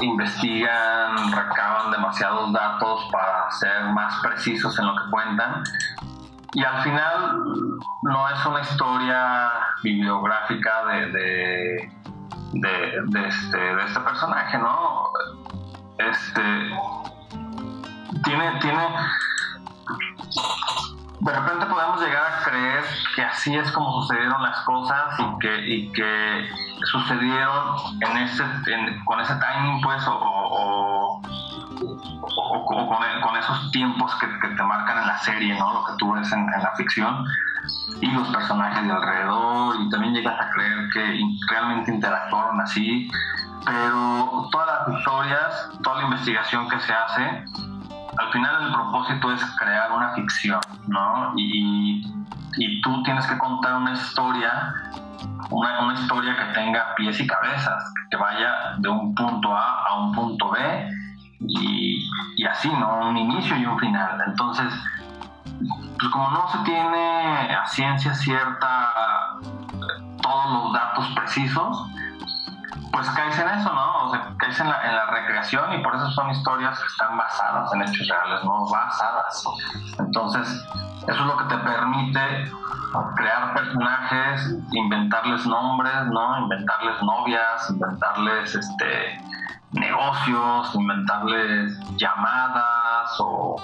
investigan, recaban demasiados datos para ser más precisos en lo que cuentan y al final no es una historia bibliográfica de, de, de, este, de este personaje, ¿no? Este tiene, tiene de repente podemos llegar a creer que así es como sucedieron las cosas y que, y que sucedieron en ese, con ese timing, pues, o, o, con, esos tiempos que, te marcan en la serie, ¿no? Lo que tú ves en, la ficción y los personajes de alrededor y también llegas a creer que realmente interactuaron así, pero todas las historias, toda la investigación que se hace, al final el propósito es crear una ficción, ¿no? Y, y tú tienes que contar una historia, una, historia que tenga pies y cabezas, que vaya de un punto A a un punto B y, y así, ¿no? Un inicio y un final. Entonces, pues como no se tiene a ciencia cierta todos los datos precisos, pues caes en eso, ¿no? O sea, caes en la, en la recreación y por eso son historias que están basadas en hechos reales, no basadas. Entonces, eso es lo que te permite crear personajes, inventarles nombres, ¿no? Inventarles novias, inventarles este negocios, inventarles llamadas o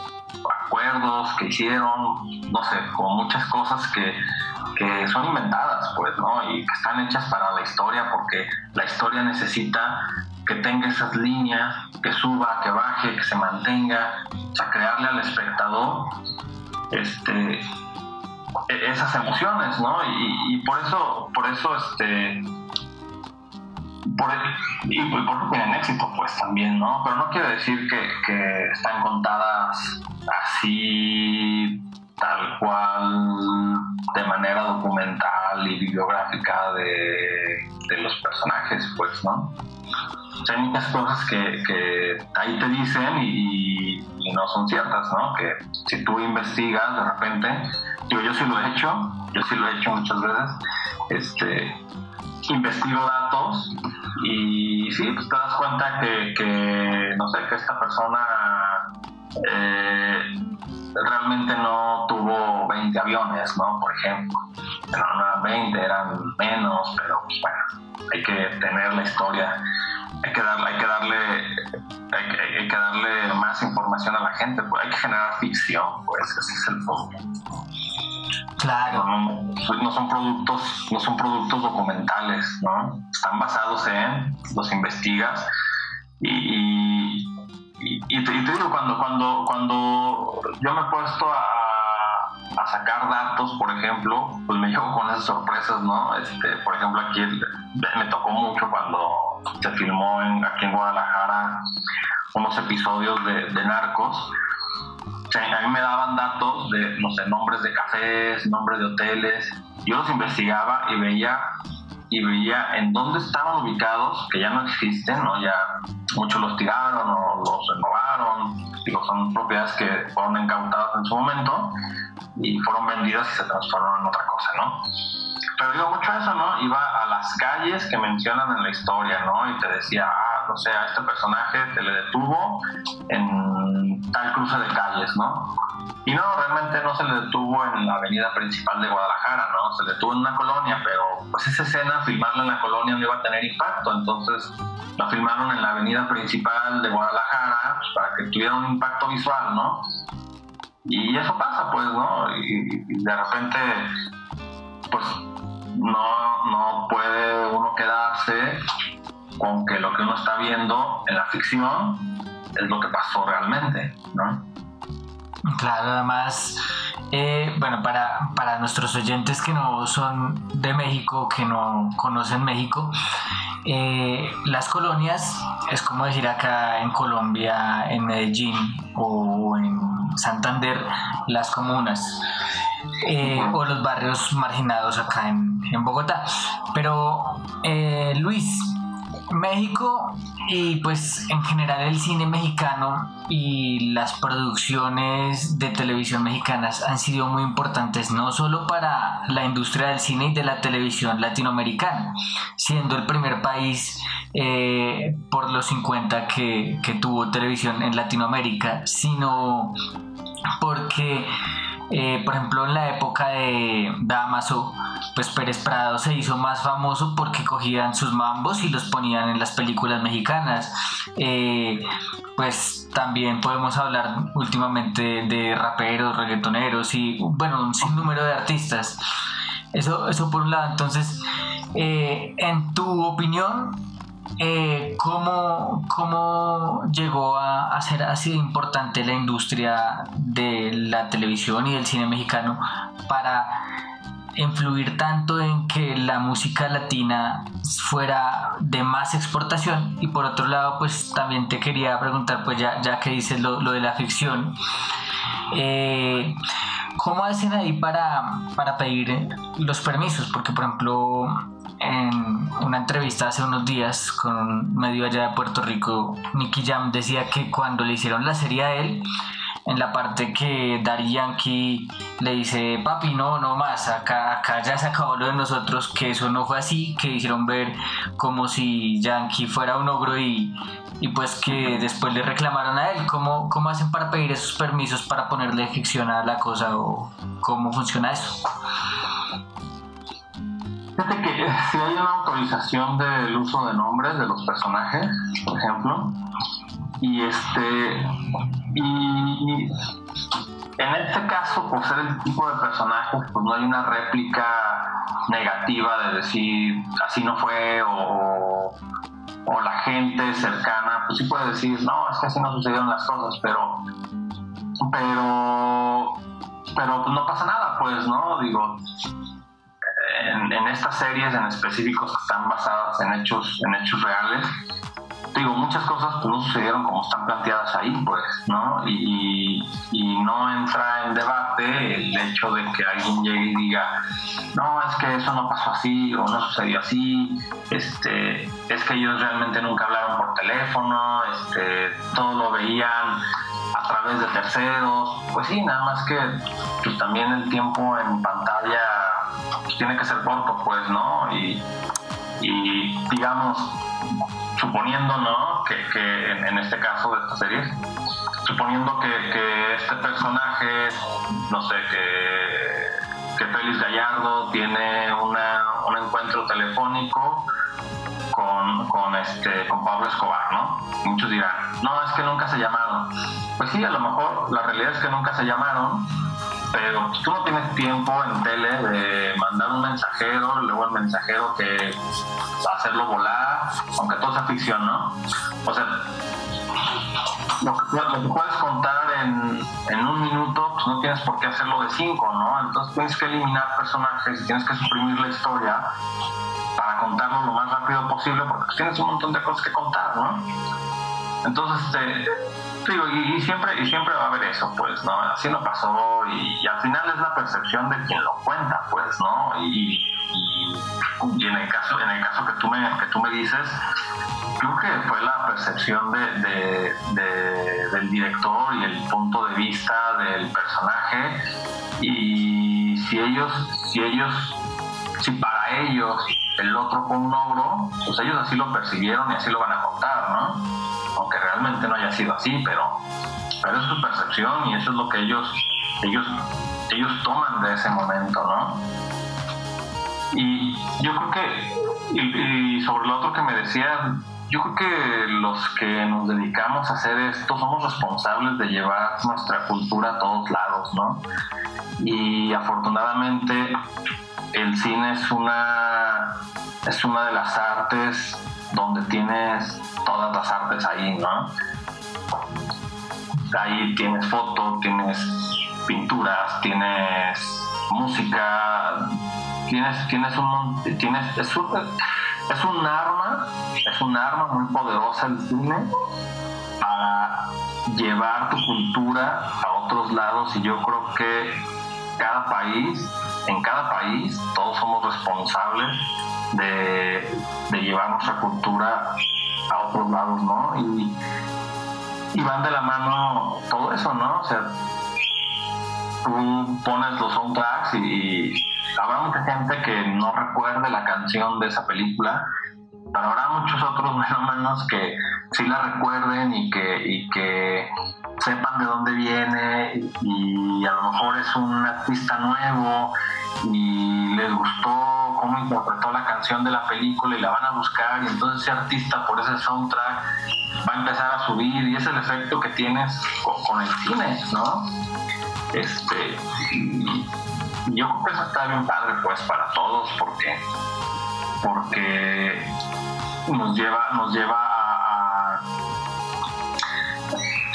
acuerdos que hicieron, no sé, como muchas cosas que, que son inventadas, pues, ¿no? Y que están hechas para la historia porque la historia necesita que tenga esas líneas, que suba, que baje, que se mantenga, o sea, crearle al espectador este, e-, esas emociones, ¿no? Y, y por eso, por eso, este, por y, y porque tienen éxito, pues también, ¿no? Pero no quiere decir que, que están contadas así tal cual de manera documental y bibliográfica de, los personajes, pues, ¿no? hay muchas cosas que, que ahí te dicen y, y, no son ciertas, ¿no? Que si tú investigas de repente, digo, yo sí lo he hecho, yo sí lo he hecho muchas veces, este, investigo datos y sí, pues te das cuenta que, que no sé, que esta persona eh, realmente no tuvo 20 aviones, ¿no? Por ejemplo. No, eran 20, eran menos, pero bueno, hay que tener la historia, hay que darle, hay que darle, hay que, darle más información a la gente, pues hay que generar ficción, pues ese es el fondo. Claro. No, son productos, no son productos documentales, ¿no? Están basados en, los investigas y, y, te, digo, cuando, cuando, cuando yo me he puesto a, sacar datos, por ejemplo, pues me llevo con esas sorpresas, ¿no? Este, por ejemplo, aquí me tocó mucho cuando se filmó en, aquí en Guadalajara unos episodios de Narcos a mí me daban datos de, no sé, nombres de cafés, nombres de hoteles. Yo los investigaba y veía y veía en dónde estaban ubicados, que ya no existen, ¿no? Ya muchos los tiraron o los renovaron. Digo, son propiedades que fueron incautadas en su momento y fueron vendidas y se transformaron en otra cosa, ¿no? Pero digo mucho eso, ¿no? Iba a las calles que mencionan en la historia, ¿no? Y te decía, ah, no sé, a este personaje se le detuvo en tal cruce de calles, ¿no? Y no, realmente no se le detuvo en la avenida principal de Guadalajara, ¿no? Se le detuvo en una colonia, pero pues esa escena, filmarla en la colonia no iba a tener impacto, entonces la filmaron en la avenida principal de Guadalajara pues, para que tuviera un impacto visual, ¿no? Y eso pasa, pues, ¿no? Y de repente, pues no, no puede uno quedarse con que lo que uno está viendo en la ficción es lo que pasó realmente, ¿no? Claro, además, eh, bueno, para, para nuestros oyentes que no son de México, que no conocen México, eh, las colonias es como decir acá en Colombia, en Medellín o en Santander, las comunas. Eh, o los barrios marginados acá en, Bogotá. Pero, Luis, México y pues en general el cine mexicano y las producciones de televisión mexicanas han sido muy importantes no solo para la industria del cine y de la televisión latinoamericana, siendo el primer país eh, por los 50 que, que tuvo televisión en Latinoamérica, sino porque eh, por ejemplo, en la época de Damaso, pues Pérez Prado se hizo más famoso porque cogían sus mambos y los ponían en las películas mexicanas. Eh, pues también podemos hablar últimamente de raperos, reggaetoneros y, bueno, un sinnúmero de artistas. Eso, eso por un lado. Entonces, eh, en tu opinión, eh, ¿cómo, ¿cómo, llegó a, ser así de importante la industria de la televisión y del cine mexicano para influir tanto en que la música latina fuera de más exportación? Y por otro lado, pues también te quería preguntar, pues ya, ya que dices lo, lo de la ficción, eh, ¿cómo hacen ahí para, para pedir los permisos? Porque, por ejemplo, en una entrevista hace unos días con un medio allá de Puerto Rico, Nicky Jam decía que cuando le hicieron la serie a él, en la parte que Daddy Yankee le dice, papi, no, no más, acá, acá ya se acabó lo de nosotros, que eso no fue así, que hicieron ver como si Yankee fuera un ogro y, y pues que después le reclamaron a él. ¿Cómo, ¿Cómo hacen para pedir esos permisos para ponerle ficción a la cosa o cómo funciona eso? Fíjate que si hay una autorización del uso de nombres de los personajes, por ejemplo, y este y en este caso, por ser el tipo de personajes, pues no hay una réplica negativa de decir así no fue o, o la gente cercana, pues sí puede decir, no, es que así no sucedieron las cosas, pero pero pero no pasa nada, pues, ¿no? Digo, en, estas series en específico que están basadas en hechos, en hechos reales, digo, muchas cosas pues, no sucedieron como están planteadas ahí, pues, ¿no? Y, y, no entra en debate el hecho de que alguien llegue y diga, no, es que eso no pasó así o no sucedió así, este, es que ellos realmente nunca hablaron por teléfono, este, todo lo veían a través de terceros, pues sí, nada más que pues, también el tiempo en pantalla pues, tiene que ser corto, pues, ¿no? Y, y digamos, suponiendo, ¿no? Que, que en, este caso de esta serie, suponiendo que, que este personaje, no sé, que, que Félix Gallardo tiene una, un encuentro telefónico con, con, este, con Pablo Escobar, ¿no? Muchos dirán, no, es que nunca se llamaron. Pues sí, a lo mejor la realidad es que nunca se llamaron, pero tú no tienes tiempo en tele de mandar un mensajero, luego el mensajero que hacerlo volar, aunque todo sea ficción, ¿no? O sea, lo que, puedes contar en, en, un minuto, pues no tienes por qué hacerlo de cinco, ¿no? Entonces tienes que eliminar personajes, tienes que suprimir la historia para contarlo lo más rápido posible, porque pues tienes un montón de cosas que contar, ¿no? Entonces, este, digo, y, siempre, y siempre va a haber eso, pues, ¿no? Así no pasó, y, al final es la percepción de quien lo cuenta, pues, ¿no? Y, en el caso, en el caso que tú me, que tú me dices, creo que fue la percepción de, del director y el punto de vista del personaje. Y si ellos, si ellos, si para ellos el otro fue un logro, pues ellos así lo percibieron y así lo van a contar, ¿no? Aunque realmente no haya sido así, pero, pero es su percepción y eso es lo que ellos, ellos, ellos toman de ese momento, ¿no? Y yo creo que, y, sobre lo otro que me decía, yo creo que los que nos dedicamos a hacer esto somos responsables de llevar nuestra cultura a todos lados, ¿no? Y afortunadamente el cine es una, es una de las artes donde tienes todas las artes ahí, ¿no? Ahí tienes foto, tienes pinturas, tienes música, tienes, tienes un tienes, es un, es un arma, es un arma muy poderosa el cine para llevar tu cultura a otros lados y yo creo que cada país, en cada país, todos somos responsables de, llevar nuestra cultura a otros lados, ¿no? Y, y van de la mano todo eso, ¿no? O sea, tú pones los soundtracks y, habrá mucha gente que no recuerde la canción de esa película, pero habrá muchos otros (laughs) menos que sí la recuerden y y que sepan de dónde viene y a lo mejor es un artista nuevo y les gustó cómo interpretó la canción de la película y la van a buscar y entonces ese artista por ese soundtrack va a empezar a subir y es el efecto que tienes con, el cine, ¿no? Este, yo creo que eso está bien padre pues para todos porque porque nos lleva nos lleva a,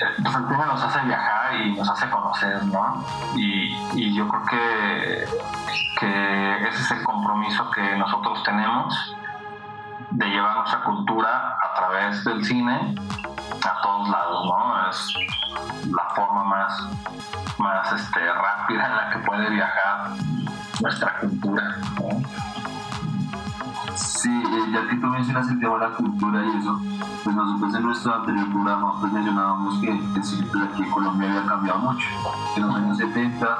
el cine nos hace viajar y nos hace conocer no y, y yo creo que que ese es el compromiso que nosotros tenemos de llevar nuestra cultura a través del cine a todos lados, ¿no? Es la forma más, más este, rápida en la que puede viajar nuestra cultura, Sí, eh, ya que tú mencionas el tema de la cultura y eso, pues nosotros en nuestro anterior programa pues mencionábamos que el en Colombia había cambiado mucho. En los años 70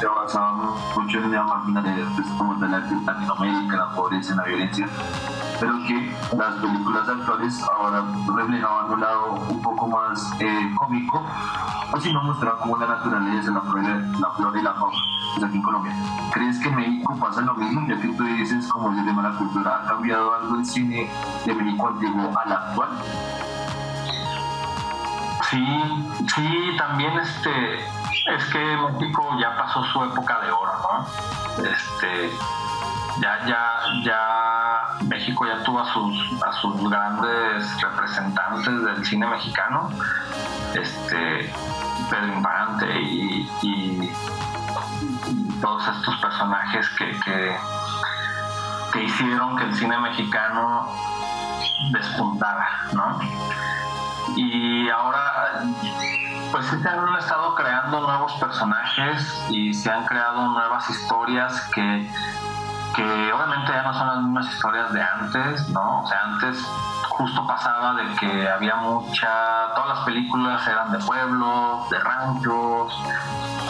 se basaba mucho en la marginalidad, pues, como Latinoamérica, en la pobreza, la violencia pero que las películas actuales ahora reflejaban un lado un poco más eh, cómico, o si no mostraban como la naturaleza, la flora, la flora y la fauna, pues aquí en Colombia. ¿Crees que en México pasa lo mismo? Ya que tú dices, como el tema de la cultura, ¿ha cambiado algo el cine de México antiguo al actual? Sí, sí, también este, es que México ya pasó su época de oro, ¿no? Este, ya, ya, ya México ya tuvo a sus, a sus grandes representantes del cine mexicano, este, Pedro Infante y, todos estos personajes que, que hicieron que el cine mexicano despuntara, ¿no? Y ahora, pues se han estado creando nuevos personajes y se han creado nuevas historias que, que obviamente ya no son las mismas historias de antes, ¿no? O sea, antes justo pasaba de que había mucha, todas las películas eran de pueblos, de ranchos,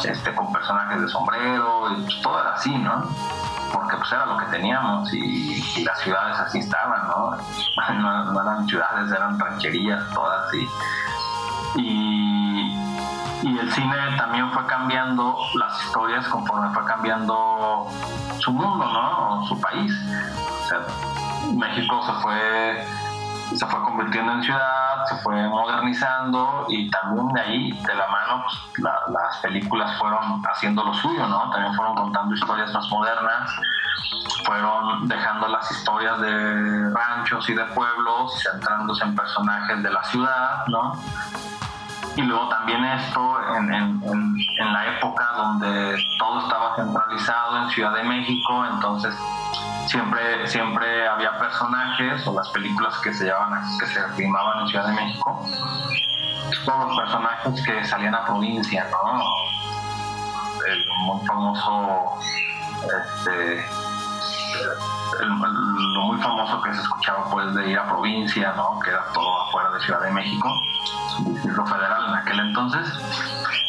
este, con personajes de sombrero, y pues todo era así, ¿no? Porque pues era lo que teníamos y, las ciudades así estaban, (laughs) ¿no? ¿no? eran ciudades, eran rancherías todas y, y, y el cine también fue cambiando las historias conforme fue cambiando su mundo, ¿no? O su país. O sea, México se fue se fue convirtiendo en ciudad, se fue modernizando y también de ahí, de la mano, pues, las películas fueron haciendo lo suyo, ¿no? También fueron contando historias más modernas, fueron dejando las historias de ranchos y de pueblos centrándose en personajes de la ciudad, ¿no? Y luego también esto en, en, en la época donde todo estaba centralizado en Ciudad de México, entonces siempre, siempre había personajes o las películas que se llevaban que se filmaban en Ciudad de México, todos los personajes que salían a provincia, ¿no? El muy famoso, este, lo muy famoso que se escuchaba pues de ir a provincia, ¿no? Que era todo afuera de Ciudad de México, distrito federal en aquel entonces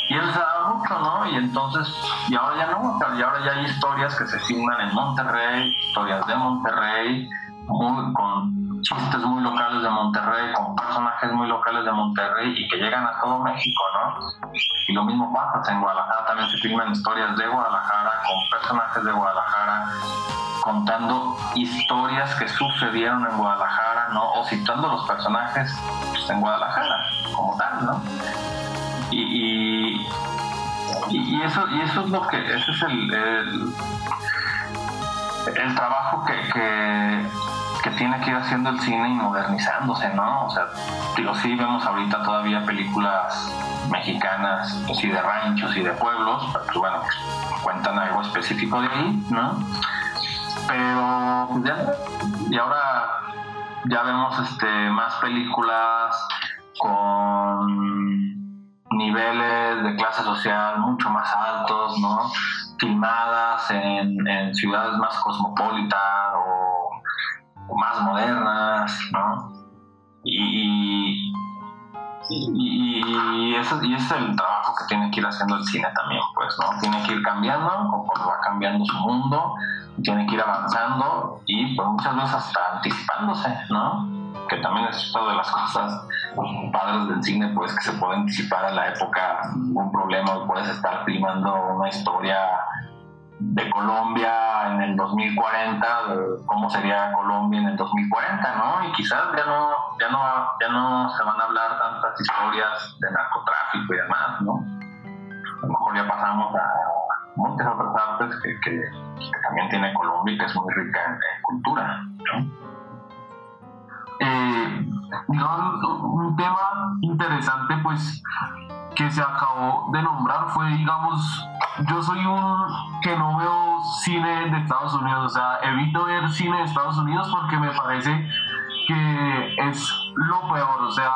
y él se daba mucho, ¿no? Y entonces, y ahora ya no, y ahora ya hay historias que se filman en Monterrey, historias de Monterrey, muy, con chistes muy locales de Monterrey, con personajes muy locales de Monterrey y que llegan a todo México, ¿no? Y lo mismo pasa en Guadalajara, también se filman historias de Guadalajara, con personajes de Guadalajara, contando historias que sucedieron en Guadalajara, ¿no? O citando los personajes pues, en Guadalajara, como tal, ¿no? y, y, eso y eso es lo que ese es el, el, trabajo que, que, tiene que ir haciendo el cine y modernizándose no o sea digo sí vemos ahorita todavía películas mexicanas pues, de ranchos y de pueblos pero bueno cuentan algo específico de ahí no pero pues, ya y ahora ya vemos este más películas con niveles de clase social mucho más altos, ¿no? Filmadas en, ciudades más cosmopolitas o, más modernas, ¿no? Y, y, eso, y es el trabajo que tiene que ir haciendo el cine también, pues, ¿no? Tiene que ir cambiando conforme va cambiando su mundo, tiene que ir avanzando y pues muchas veces hasta anticipándose, ¿no? que también es una de las (laughs) cosas padres del cine, pues que se puede anticipar a la época un problema, puedes estar filmando una historia de Colombia en el 2040, cómo sería Colombia en el 2040, ¿no? Y quizás ya no, ya no, ya no se van a hablar tantas historias de narcotráfico y demás, ¿no? A lo mejor ya pasamos a muchas otras artes que, también tiene Colombia y que es muy rica en cultura, ¿no? Eh, un tema interesante pues que se acabó de nombrar fue digamos yo soy un que no veo cine de Estados Unidos o sea evito ver cine de Estados Unidos porque me parece que es lo peor o sea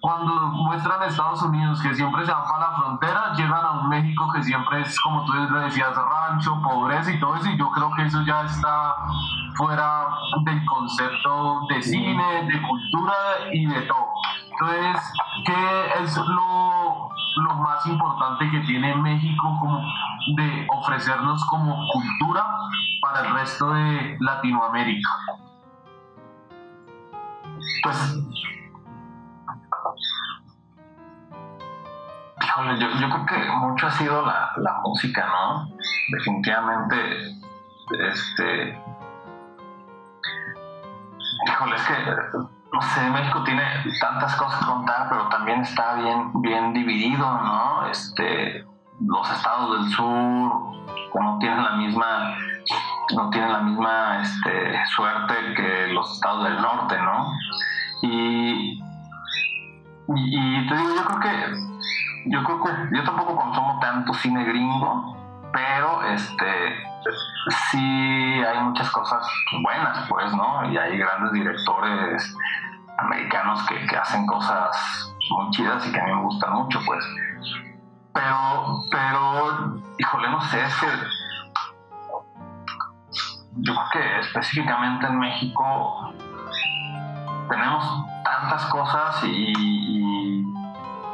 cuando muestran a Estados Unidos que siempre se van para la frontera, llegan a un México que siempre es, como tú decías, rancho, pobreza y todo eso, y yo creo que eso ya está fuera del concepto de cine, de cultura y de todo. Entonces, ¿qué es lo, lo más importante que tiene México como de ofrecernos como cultura para el resto de Latinoamérica? Pues yo, creo que mucho ha sido la, la música, ¿no? Definitivamente, este. Híjole, es que, no sé, México tiene tantas cosas que contar, pero también está bien, bien dividido, ¿no? Este, los estados del sur no tienen la misma no tienen la misma este, suerte que los estados del norte, ¿no? Y, y, te digo, yo creo que yo creo que yo tampoco consumo tanto cine gringo, pero este sí hay muchas cosas buenas, pues, ¿no? Y hay grandes directores americanos que, que hacen cosas muy chidas y que a mí me gustan mucho, pues. Pero, pero, híjole, no sé, es que yo creo que específicamente en México tenemos tantas cosas y, y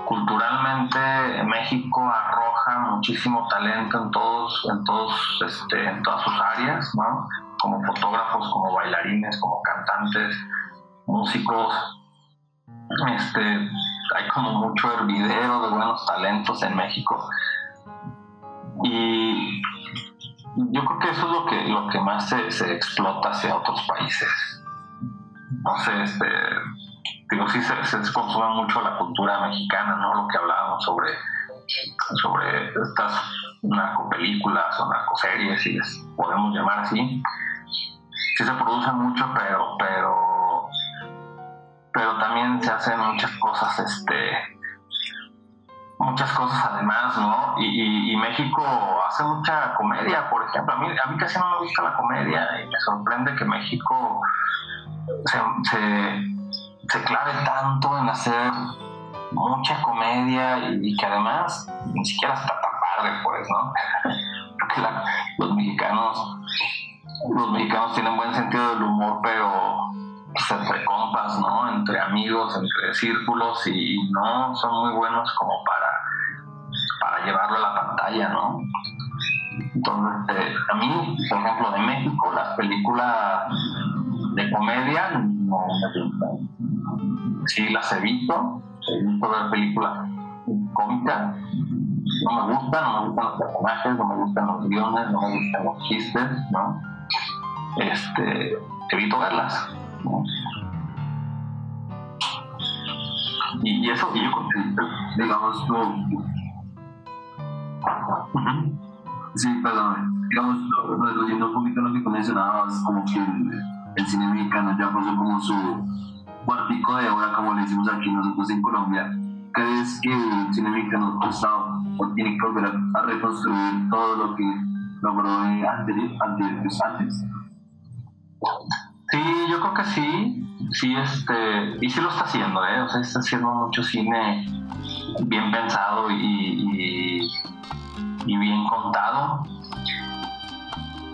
culturalmente México arroja muchísimo talento en todos, en todos, este, en todas sus áreas, ¿no? Como fotógrafos, como bailarines, como cantantes, músicos. Este, hay como mucho hervidero de buenos talentos en México. Y yo creo que eso es lo que, lo que más se, se explota hacia otros países. No sé, este, digo, sí se, se, consume mucho la cultura mexicana, ¿no? Lo que hablábamos sobre, sobre estas narcopelículas o narcoseries, si les podemos llamar así. Sí se produce mucho, pero, pero, pero también se hacen muchas cosas, este, muchas cosas además, ¿no? Y, y, México hace mucha comedia, por ejemplo. A mí, a mí casi no me gusta la comedia y me sorprende que México se, se clave tanto en hacer mucha comedia y, que además ni siquiera está tan padre, pues, ¿no? (laughs) Porque la, los mexicanos, los mexicanos tienen buen sentido del humor, pero pues, entre compas, ¿no? Entre amigos, entre círculos y no son muy buenos como para, para llevarlo a la pantalla, ¿no? Entonces, eh, a mí, por ejemplo, de México, las películas de comedia no me. Sí, las evito, evito ver películas cómicas. No me gustan, no me gustan los personajes, no me gustan los guiones, no me gustan los chistes, ¿no? Este, evito verlas. ¿no? Y, y, eso, y yo digamos. Uh-huh. Sí, perdón, digamos, reduciendo un poquito lo que mencionabas, como que el, cine mexicano ya pasó como su cuartico de hora, como le decimos aquí nosotros en Colombia. ¿Crees que el cine mexicano o tiene que volver a, reconstruir todo lo que logró antes, antes, antes? Sí, yo creo que sí, sí, este, y sí lo está haciendo, ¿eh? O sea, está haciendo mucho cine bien pensado y, y bien contado.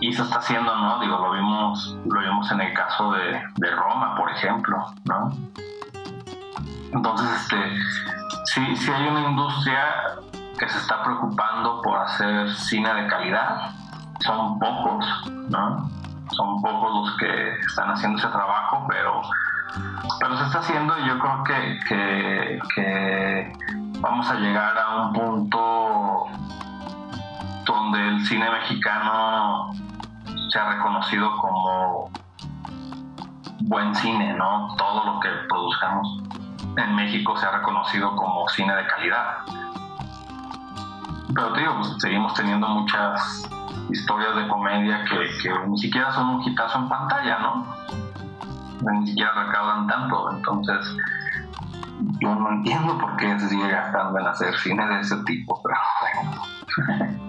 Y se está haciendo, ¿no? Digo, lo vimos, lo vimos en el caso de, de Roma, por ejemplo, ¿no? Entonces, este, sí, sí hay una industria que se está preocupando por hacer cine de calidad. Son pocos, ¿no? son pocos los que están haciendo ese trabajo, pero, pero se está haciendo y yo creo que, que, que vamos a llegar a un punto donde el cine mexicano se ha reconocido como buen cine, ¿no? Todo lo que produzcamos en México se ha reconocido como cine de calidad. Pero te digo, pues, seguimos teniendo muchas historias de comedia que, ni siquiera son un hitazo en pantalla, ¿no? Ni siquiera recaudan tanto, entonces yo no entiendo por qué se sigue gastando en hacer cine de ese tipo, pero bueno. (laughs)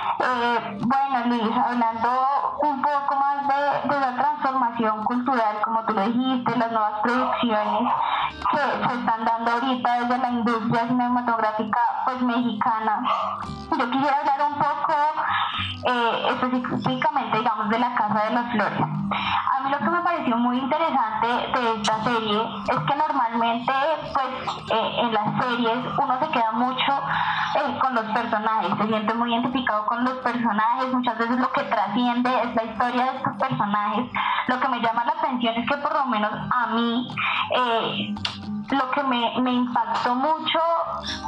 Eh, bueno, Luis, hablando un poco más de, de, la transformación cultural, como tú lo dijiste, las nuevas producciones que se están dando ahorita desde la industria cinematográfica pues mexicana. Yo quisiera hablar un poco eh, específicamente, digamos, de la Casa de las Flores. A mí lo que me pareció muy interesante de esta serie es que normalmente, pues, eh, en las series uno se queda mucho eh, con los personajes, se siente muy identificado con los personajes, muchas veces lo que trasciende es la historia de estos personajes. Lo que me llama la atención es que por lo menos a mí eh, lo que me, me, impactó mucho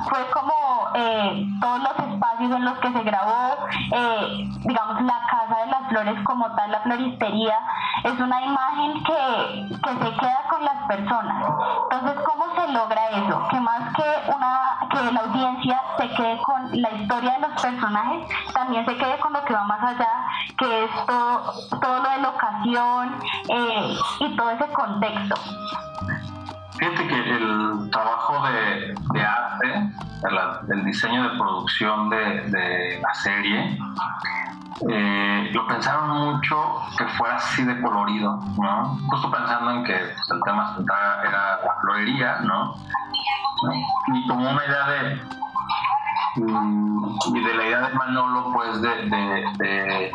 fue como eh, todos los espacios en los que se grabó, eh, digamos la Casa de las Flores como tal, la floristería, es una imagen que, que se queda con las personas. Entonces, ¿cómo se logra eso? Que más que una que la audiencia se quede con la historia de los personajes, también se quede con lo que va más allá, que es todo, todo lo de locación eh, y todo ese contexto. Fíjate que el trabajo de, de arte, el, diseño de producción de, de la serie, eh, lo pensaron mucho que fuera así de colorido, ¿no? Justo pensando en que pues, el tema era la florería, ¿no? Y como una idea de. Mm, Y de la idea de Manolo, pues de, de,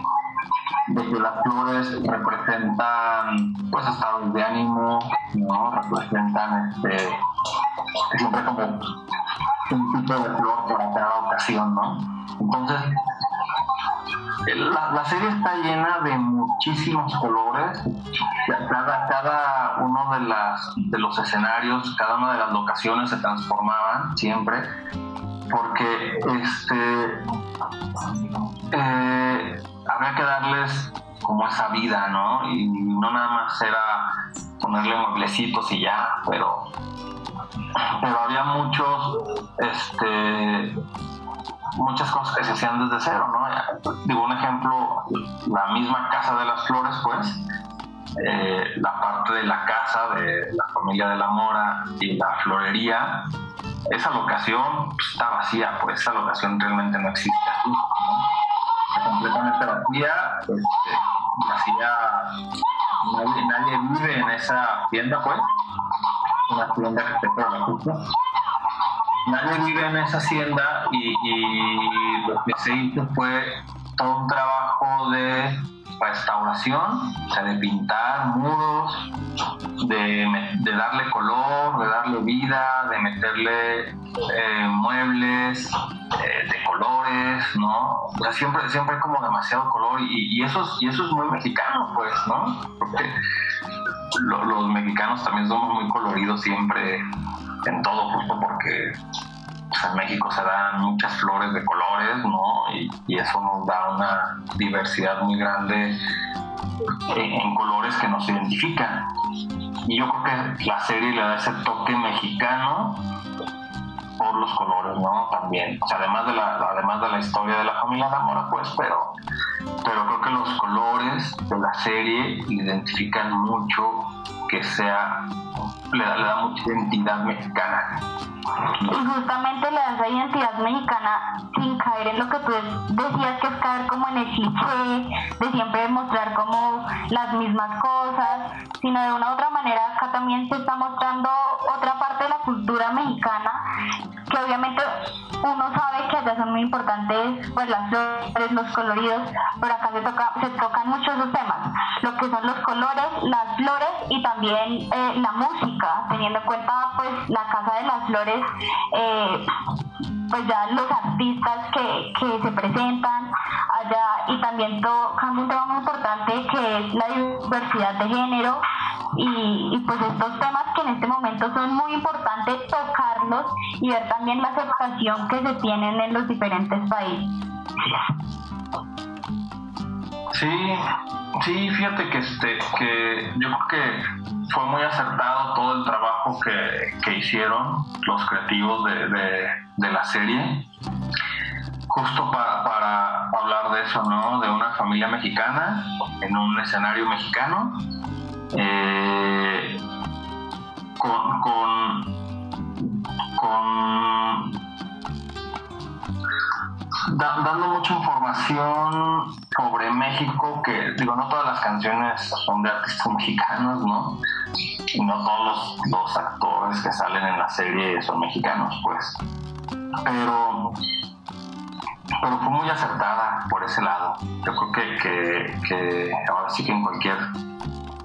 de, que las flores representan, pues, estados de ánimo, ¿no? Representan, este. Siempre como un tipo de flor para cada ocasión, ¿no? Entonces, la, la serie está llena de muchísimos colores. Cada, cada uno de, las, de los escenarios, cada una de las locaciones se transformaban siempre. Porque este, eh, había que darles como esa vida, ¿no? Y no nada más era ponerle mueblecitos y ya, pero, había muchos, este, muchas cosas que se hacían desde cero, ¿no? Digo, un ejemplo, la misma Casa de las Flores, pues, eh, la parte de la casa de la familia de la Mora y la florería, esa locación pues, está vacía, pues esa locación realmente no existe. ¿no? Está completamente vacía, este, vacía, nadie, vive en esa tienda, pues, una tienda que por la culpa nadie vive en esa hacienda y, y lo que se hizo fue todo un trabajo de restauración, o sea, de pintar muros, de, de darle color, de darle vida, de meterle eh, muebles eh, de colores, ¿no? O sea, siempre, siempre hay como demasiado color y, eso, es, y eso es muy mexicano, pues, ¿no? Porque lo- los mexicanos también somos muy coloridos siempre en todo, justo porque pues, en México se dan muchas flores de colores, ¿no? Y, eso nos da una diversidad muy grande en, colores que nos identifican. Y yo creo que la serie le da ese toque mexicano por los colores, ¿no? También. Además de la, además de la historia de la familia Zamora, pues, pero, pero creo que los colores de la serie identifican mucho que sea, le da, le da mucha identidad mexicana. Y justamente le da esa identidad mexicana sin caer en lo que tú decías que es caer como en el cliché de siempre demostrar como las mismas cosas, sino de una u otra manera acá también se está mostrando otra parte de la cultura mexicana que obviamente uno sabe que allá son muy importantes pues las flores, los coloridos, pero acá se, toca, se tocan mucho esos temas, lo que son los colores, las flores y también eh, la música, teniendo en cuenta pues la Casa de las Flores, eh, pues ya los artistas que, que se presentan allá y también tocando un tema muy importante que es la diversidad de género y, y, pues estos temas que en este momento son muy importantes tocarlos y ver también la aceptación que se tienen en los diferentes países. Sí, sí, fíjate que este, que yo creo que fue muy acertado todo el trabajo que, que hicieron los creativos de, de, la serie, justo para, para hablar de eso, ¿no? De una familia mexicana en un escenario mexicano, eh, con, con, con da- dando mucha información sobre México, que digo, no todas las canciones son de artistas mexicanos, ¿no? Y no todos los, los actores que salen en la serie son mexicanos, pues. Pero, pero fue muy acertada por ese lado. Yo creo que, que, que ahora sí que en cualquier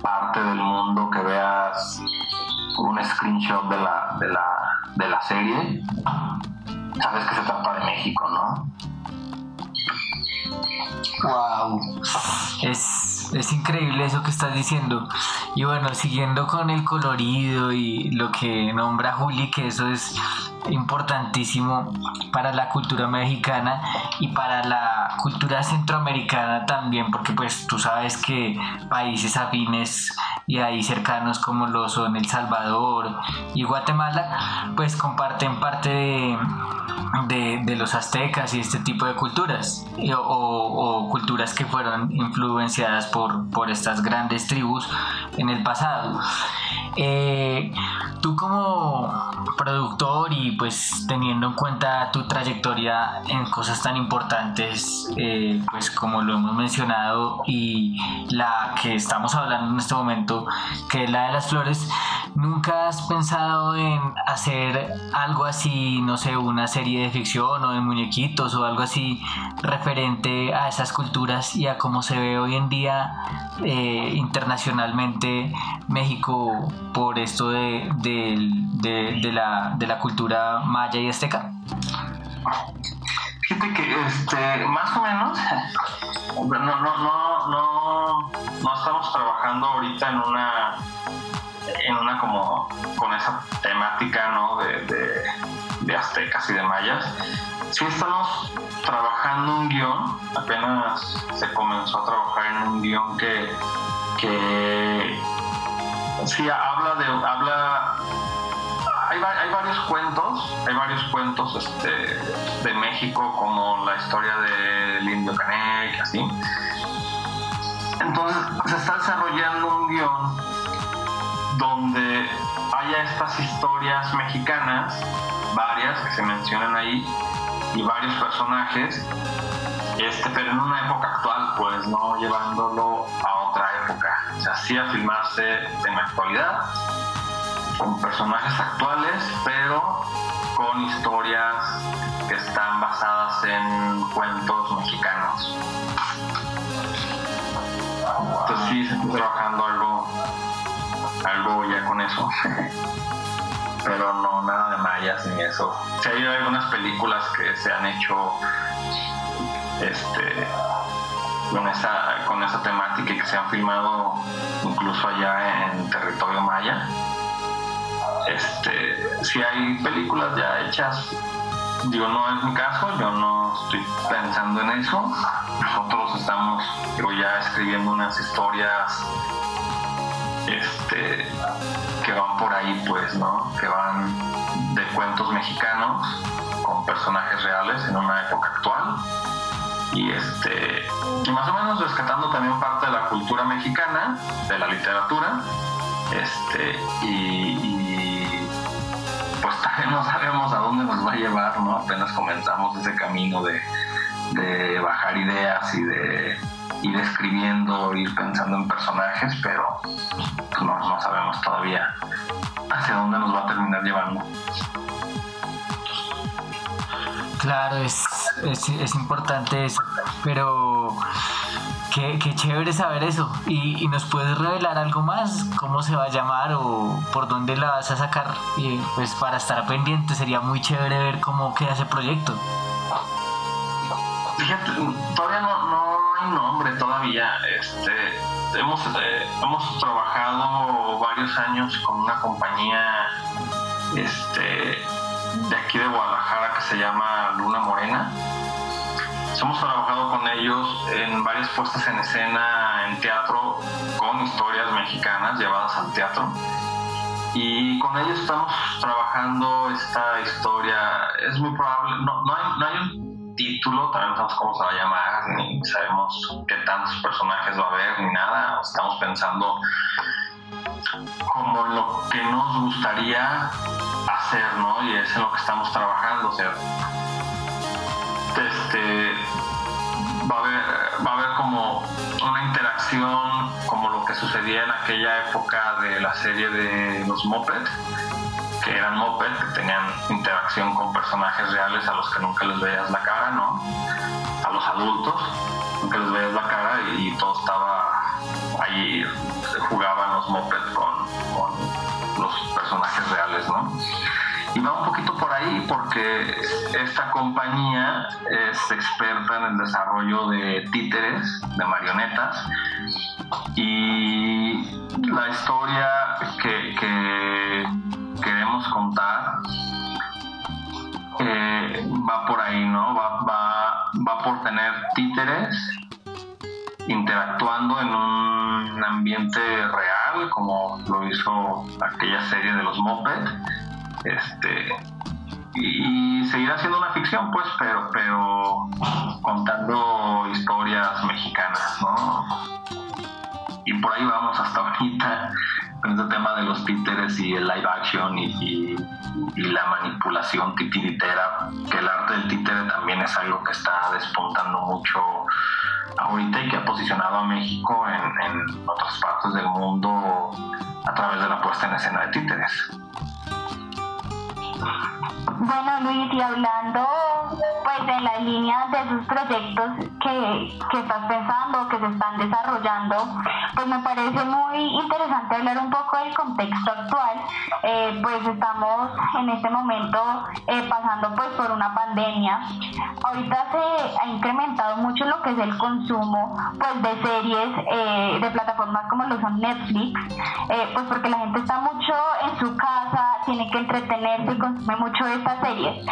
parte del mundo que veas un screenshot de la, de la, de la serie, sabes que se trata de México, ¿no? Wow, es, es increíble eso que estás diciendo. Y bueno, siguiendo con el colorido y lo que nombra Juli, que eso es importantísimo para la cultura mexicana y para la cultura centroamericana también, porque pues tú sabes que países afines y ahí cercanos como lo son El Salvador y Guatemala, pues comparten parte de, de, de, los aztecas y este tipo de culturas, o, o, culturas que fueron influenciadas por, por estas grandes tribus en el pasado. Eh, tú como productor y pues teniendo en cuenta tu trayectoria en cosas tan importantes, eh, pues como lo hemos mencionado y la que estamos hablando en este momento, que es la de las flores, ¿nunca has pensado en hacer algo así, no sé, una serie de ficción o de muñequitos o algo así referente a esas culturas y a cómo se ve hoy en día eh, internacionalmente México por esto de, de, la, de la cultura maya y azteca? Fíjate que este, más o menos, no, no, no, no, no estamos trabajando ahorita en una, en una como, con esa temática, ¿no? De aztecas y de mayas. Sí estamos trabajando un guion, apenas se comenzó a trabajar en un guion que, que sí habla de habla hay, hay, varios cuentos hay varios cuentos este, de México como la historia del indio Canek así entonces se está desarrollando un guion donde estas historias mexicanas varias que se mencionan ahí y varios personajes este, pero en una época actual, pues no llevándolo a otra época. Se hacía filmarse en la actualidad, con personajes actuales, pero con historias que están basadas en cuentos mexicanos. Entonces sí, se está trabajando algo, algo ya con eso. pero no nada de mayas ni eso. Sí hay algunas películas que se han hecho este, con, esa, con esa temática y que se han filmado incluso allá en territorio maya. Este, si hay películas ya hechas, digo, no es mi caso, yo no estoy pensando en eso. Nosotros estamos ya escribiendo unas historias este, que van por ahí, pues, ¿no? Que van de cuentos mexicanos con personajes reales en una época actual y este y más o menos rescatando también parte de la cultura mexicana, de la literatura, este y, pues (laughs) también no sabemos a dónde nos va a llevar, ¿no? Apenas comenzamos ese camino de, de bajar ideas y de ir escribiendo, ir pensando en personajes, pero pues, no, no sabemos todavía hacia dónde nos va a terminar llevando. Claro, es, es, importante eso, pero qué, chévere saber eso. ¿Y, nos puedes revelar algo más? ¿Cómo se va a llamar o por dónde la vas a sacar? Y, pues para estar pendiente sería muy chévere ver cómo queda ese proyecto. Fíjate, todavía no, hay nombre todavía. Este, hemos, eh, hemos trabajado varios años con una compañía este, de aquí de Guadalajara que se llama Luna Morena. Hemos trabajado con ellos en varias puestas en escena en teatro con historias mexicanas llevadas al teatro. Y con ellos estamos trabajando esta historia. Es muy probable, no, no, hay, no hay un título, también no sabemos cómo se va a llamar, ni sabemos qué tantos personajes va a haber, ni nada. Estamos pensando como lo que nos gustaría hacer, ¿no? Y es en lo que estamos trabajando, o sea, este, va a haber, va a haber como una interacción como lo que sucedía en aquella época de la serie de los Moped, que eran Moped, que tenían interacción con personajes reales a los que nunca les veías la cara, ¿no? A los adultos, nunca les veías la cara y, todo estaba ahí, jugaban los Moped con, con los personajes reales, ¿no? Y va un poquito por ahí porque esta compañía es experta en el desarrollo de títeres, de marionetas, y la historia que, queremos contar eh, va por ahí, ¿no? Va, va, por tener títeres interactuando en un ambiente real, como lo hizo aquella serie de los Moped, este, y seguir haciendo una ficción, pues, pero, pero contando historias mexicanas, ¿no? Y por ahí vamos hasta ahorita con este tema de los títeres y el live action y, la manipulación titiritera, que el arte del títere también es algo que está despuntando mucho ahorita y que ha posicionado a México en, en otras partes del mundo a través de la puesta en escena de títeres. Bueno, Luis, y hablando pues de la línea de sus proyectos que, que estás pensando, que se están desarrollando, pues me parece muy interesante hablar un poco del contexto actual. Eh, pues estamos en este momento eh, pasando pues por una pandemia. Ahorita se ha incrementado mucho lo que es el consumo pues de series eh, de plataformas como lo son Netflix, pues porque la gente está mucho en su casa, tiene que entretenerse y consume mucho estas series.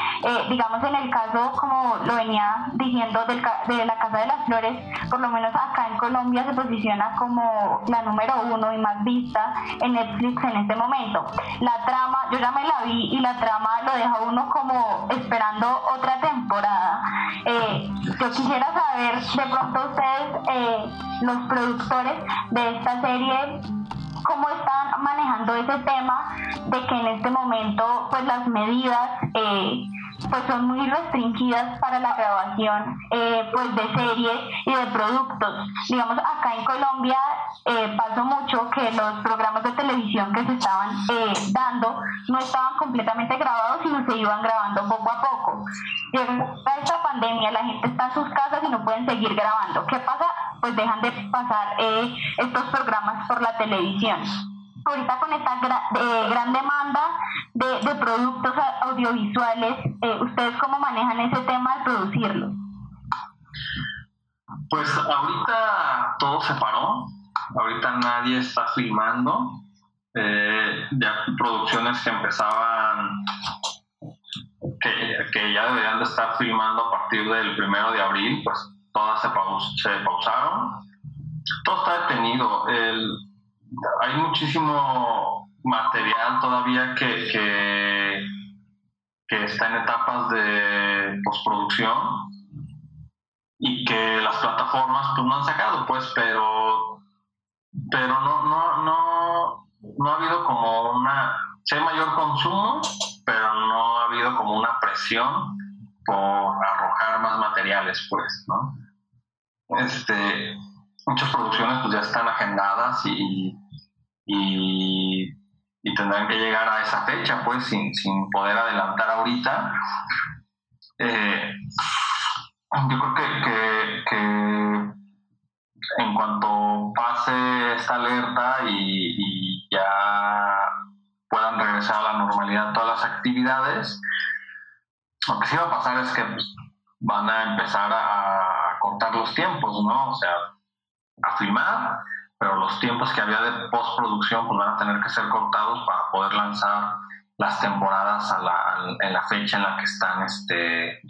digamos en el caso como lo venía diciendo del, de la Casa de las Flores, por lo menos acá en Colombia se posiciona como la número uno y más vista en Netflix en este momento. La trama, yo ya me la vi y la trama lo deja uno como esperando otra temporada. Eh, yo quisiera saber de pronto ustedes, eh, los productores de esta serie, cómo están manejando ese tema de que en este momento pues las medidas eh, pues son muy restringidas para la grabación eh, pues de series y de productos. Digamos, acá en Colombia eh, pasó mucho que los programas de televisión que se estaban eh, dando no estaban completamente grabados, sino se iban grabando poco a poco. Llega esta pandemia, la gente está en sus casas y no pueden seguir grabando. ¿Qué pasa? Pues dejan de pasar estos programas por la televisión ahorita con esta eh, gran demanda de, productos audiovisuales, eh, ¿ustedes cómo manejan ese tema de producirlo? Pues ahorita todo se paró, ahorita nadie está filmando, eh, ya producciones que empezaban, que, que, ya deberían de estar filmando a partir del primero de abril, pues todas se, se pausaron, todo está detenido. El, hay muchísimo material todavía que, que, está en etapas de postproducción y que las plataformas pues, no han sacado, pues, pero, pero no, no, no, no ha habido como una, sí hay mayor consumo, pero no ha habido como una presión por arrojar más materiales, pues, ¿no? Este, muchas producciones pues ya están agendadas y, y, tendrán que llegar a esa fecha, pues sin, sin poder adelantar ahorita. Eh, yo creo que, que, en cuanto pase esta alerta y, ya puedan regresar a la normalidad todas las actividades, lo que sí va a pasar es que pues, van a empezar a cortar los tiempos, ¿no? O sea, a filmar pero los tiempos que había de postproducción pues van a tener que ser cortados para poder lanzar las temporadas a la, en la fecha en la que están este,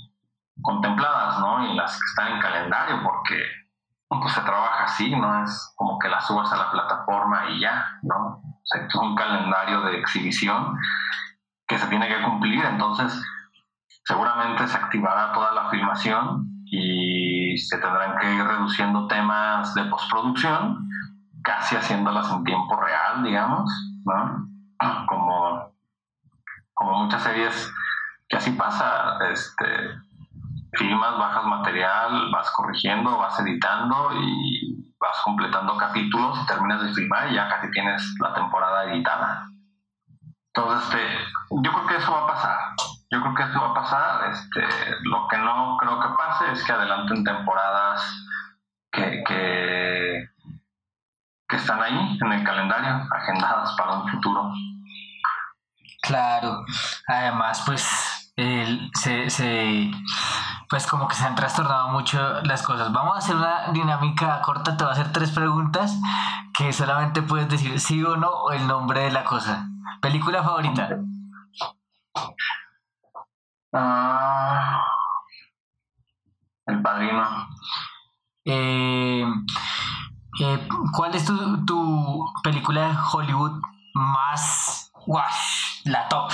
contempladas, ¿no? Y las que están en calendario, porque pues se trabaja así, no es como que las subas a la plataforma y ya, ¿no? O sea, es un calendario de exhibición que se tiene que cumplir, entonces seguramente se activará toda la filmación y se tendrán que ir reduciendo temas de postproducción casi haciéndolas en tiempo real, digamos, ¿no? (clears throat) Como, como muchas series que así pasa, este, filmas, bajas material, vas corrigiendo, vas editando y vas completando capítulos y terminas de filmar y ya casi tienes la temporada editada. Entonces, este, yo creo que eso va a pasar. Yo creo que eso va a pasar. Este, lo que no creo que pase es que adelanten temporadas que, que que están ahí en el calendario, agendadas para un futuro. Claro, además pues se, se, pues como que se han trastornado mucho las cosas. Vamos a hacer una dinámica corta, te voy a hacer tres preguntas que solamente puedes decir sí o no o el nombre de la cosa. ¿Película favorita? Ah, el Padrino. Eh, eh, ¿Cuál es tu, tu, película de Hollywood más wash, la top?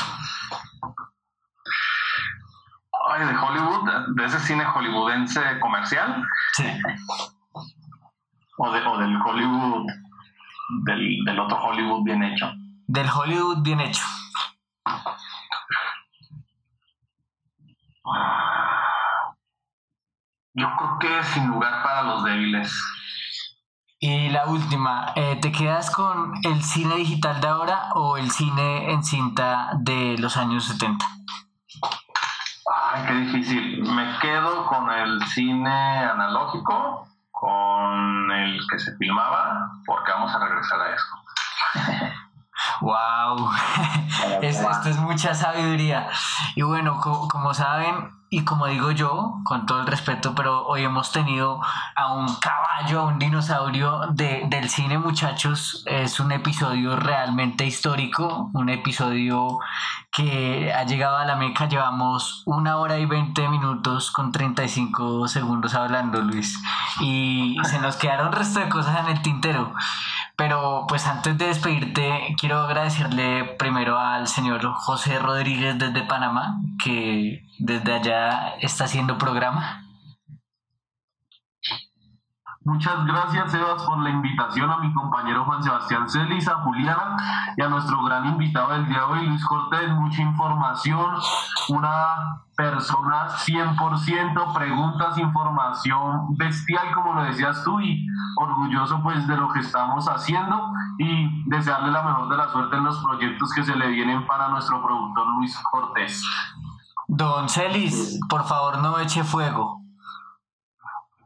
Ay, de Hollywood, de ese cine hollywoodense comercial. Sí. O, de, o del Hollywood, del, del otro Hollywood bien hecho. Del Hollywood bien hecho. Yo creo que sin lugar para los débiles. Y la última, eh, ¿te quedas con el cine digital de ahora o el cine en cinta de los años 70? Ay, qué difícil. Me quedo con el cine analógico, con el que se filmaba, porque vamos a regresar a eso. (laughs) ¡Wow! (laughs) Es- esto es mucha sabiduría. Y bueno, co- como saben, y como digo yo, con todo el respeto, pero hoy hemos tenido a un caballo, a un dinosaurio de- del cine, muchachos. Es un episodio realmente histórico, un episodio que ha llegado a la meca. Llevamos una hora y 20 minutos con 35 segundos hablando, Luis. Y se nos quedaron resto de cosas en el tintero. Pero pues antes de despedirte, quiero agradecerle primero al señor José Rodríguez desde Panamá, que desde allá está haciendo programa. Muchas gracias, Sebas, por la invitación a mi compañero Juan Sebastián Celis, a Juliana y a nuestro gran invitado del día de hoy, Luis Cortés. Mucha información, una persona 100%, preguntas, información bestial, como lo decías tú, y orgulloso pues de lo que estamos haciendo y desearle la mejor de la suerte en los proyectos que se le vienen para nuestro productor Luis Cortés. Don Celis, por favor no eche fuego.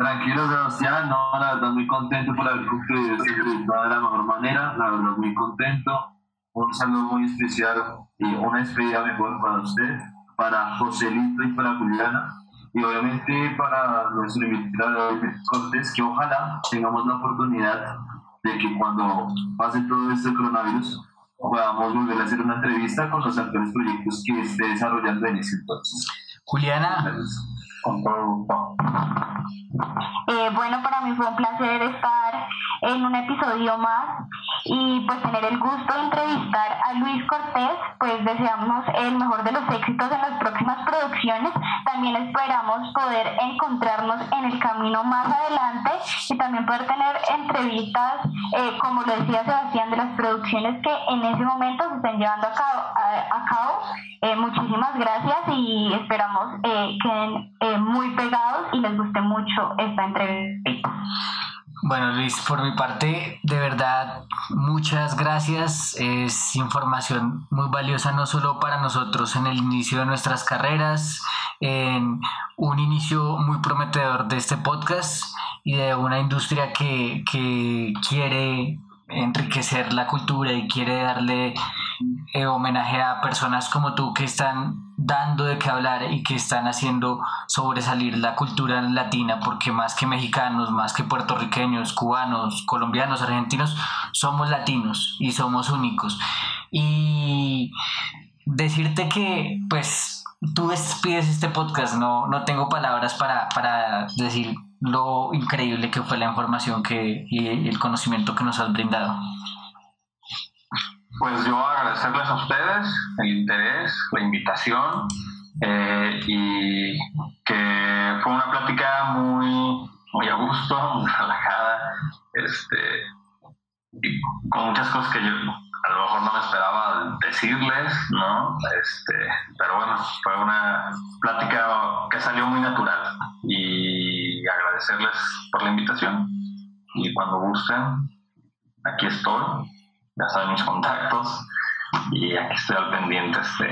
Tranquilo, Sebastián, no, la verdad muy contento por haber concluido esta entrevista de la mejor manera, la verdad muy contento. Un saludo muy especial y una despedida mejor para usted, para Joselito y para Juliana. Y obviamente para nuestro invitado David Cortés, que ojalá tengamos la oportunidad de que cuando pase todo este coronavirus podamos volver a hacer una entrevista con los actuales proyectos que esté desarrollando en ese entonces. Juliana, gusto. Eh, bueno, para mí fue un placer estar en un episodio más y pues tener el gusto de entrevistar a Luis Cortés, pues deseamos el mejor de los éxitos en las próximas producciones. También esperamos poder encontrarnos en el camino más adelante y también poder tener entrevistas, eh, como lo decía Sebastián, de las producciones que en ese momento se están llevando a cabo. a- a cabo. Eh, muchísimas gracias y esperamos eh, queden muy pegados y les guste mucho esta entrevista. Bueno, Luis, por mi parte, de verdad, muchas gracias. Es información muy valiosa no solo para nosotros en el inicio de nuestras carreras, en un inicio muy prometedor de este podcast y de una industria que, que quiere enriquecer la cultura y quiere darle eh, homenaje a personas como tú que están dando de qué hablar y que están haciendo sobresalir la cultura latina, porque más que mexicanos, más que puertorriqueños, cubanos, colombianos, argentinos, somos latinos y somos únicos. Y decirte que, pues, tú despides este podcast, no, no tengo palabras para, para decir lo increíble que fue la información que, y el conocimiento que nos has brindado. Pues yo agradecerles a ustedes el interés, la invitación eh, y que fue una plática muy, muy a gusto, muy relajada, este, y con muchas cosas que yo a lo mejor no me esperaba decirles, ¿no? Este, pero bueno, fue una plática que salió muy natural y agradecerles por la invitación y cuando gusten, aquí estoy ya saben mis contactos y aquí estoy al pendiente este,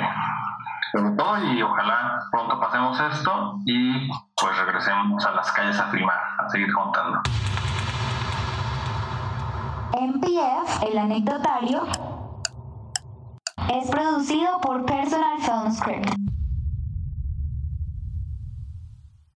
de todo y ojalá pronto pasemos esto y pues regresemos a las calles a filmar, a seguir contando. MPF, el anecdotario, es producido por Personal Film Script.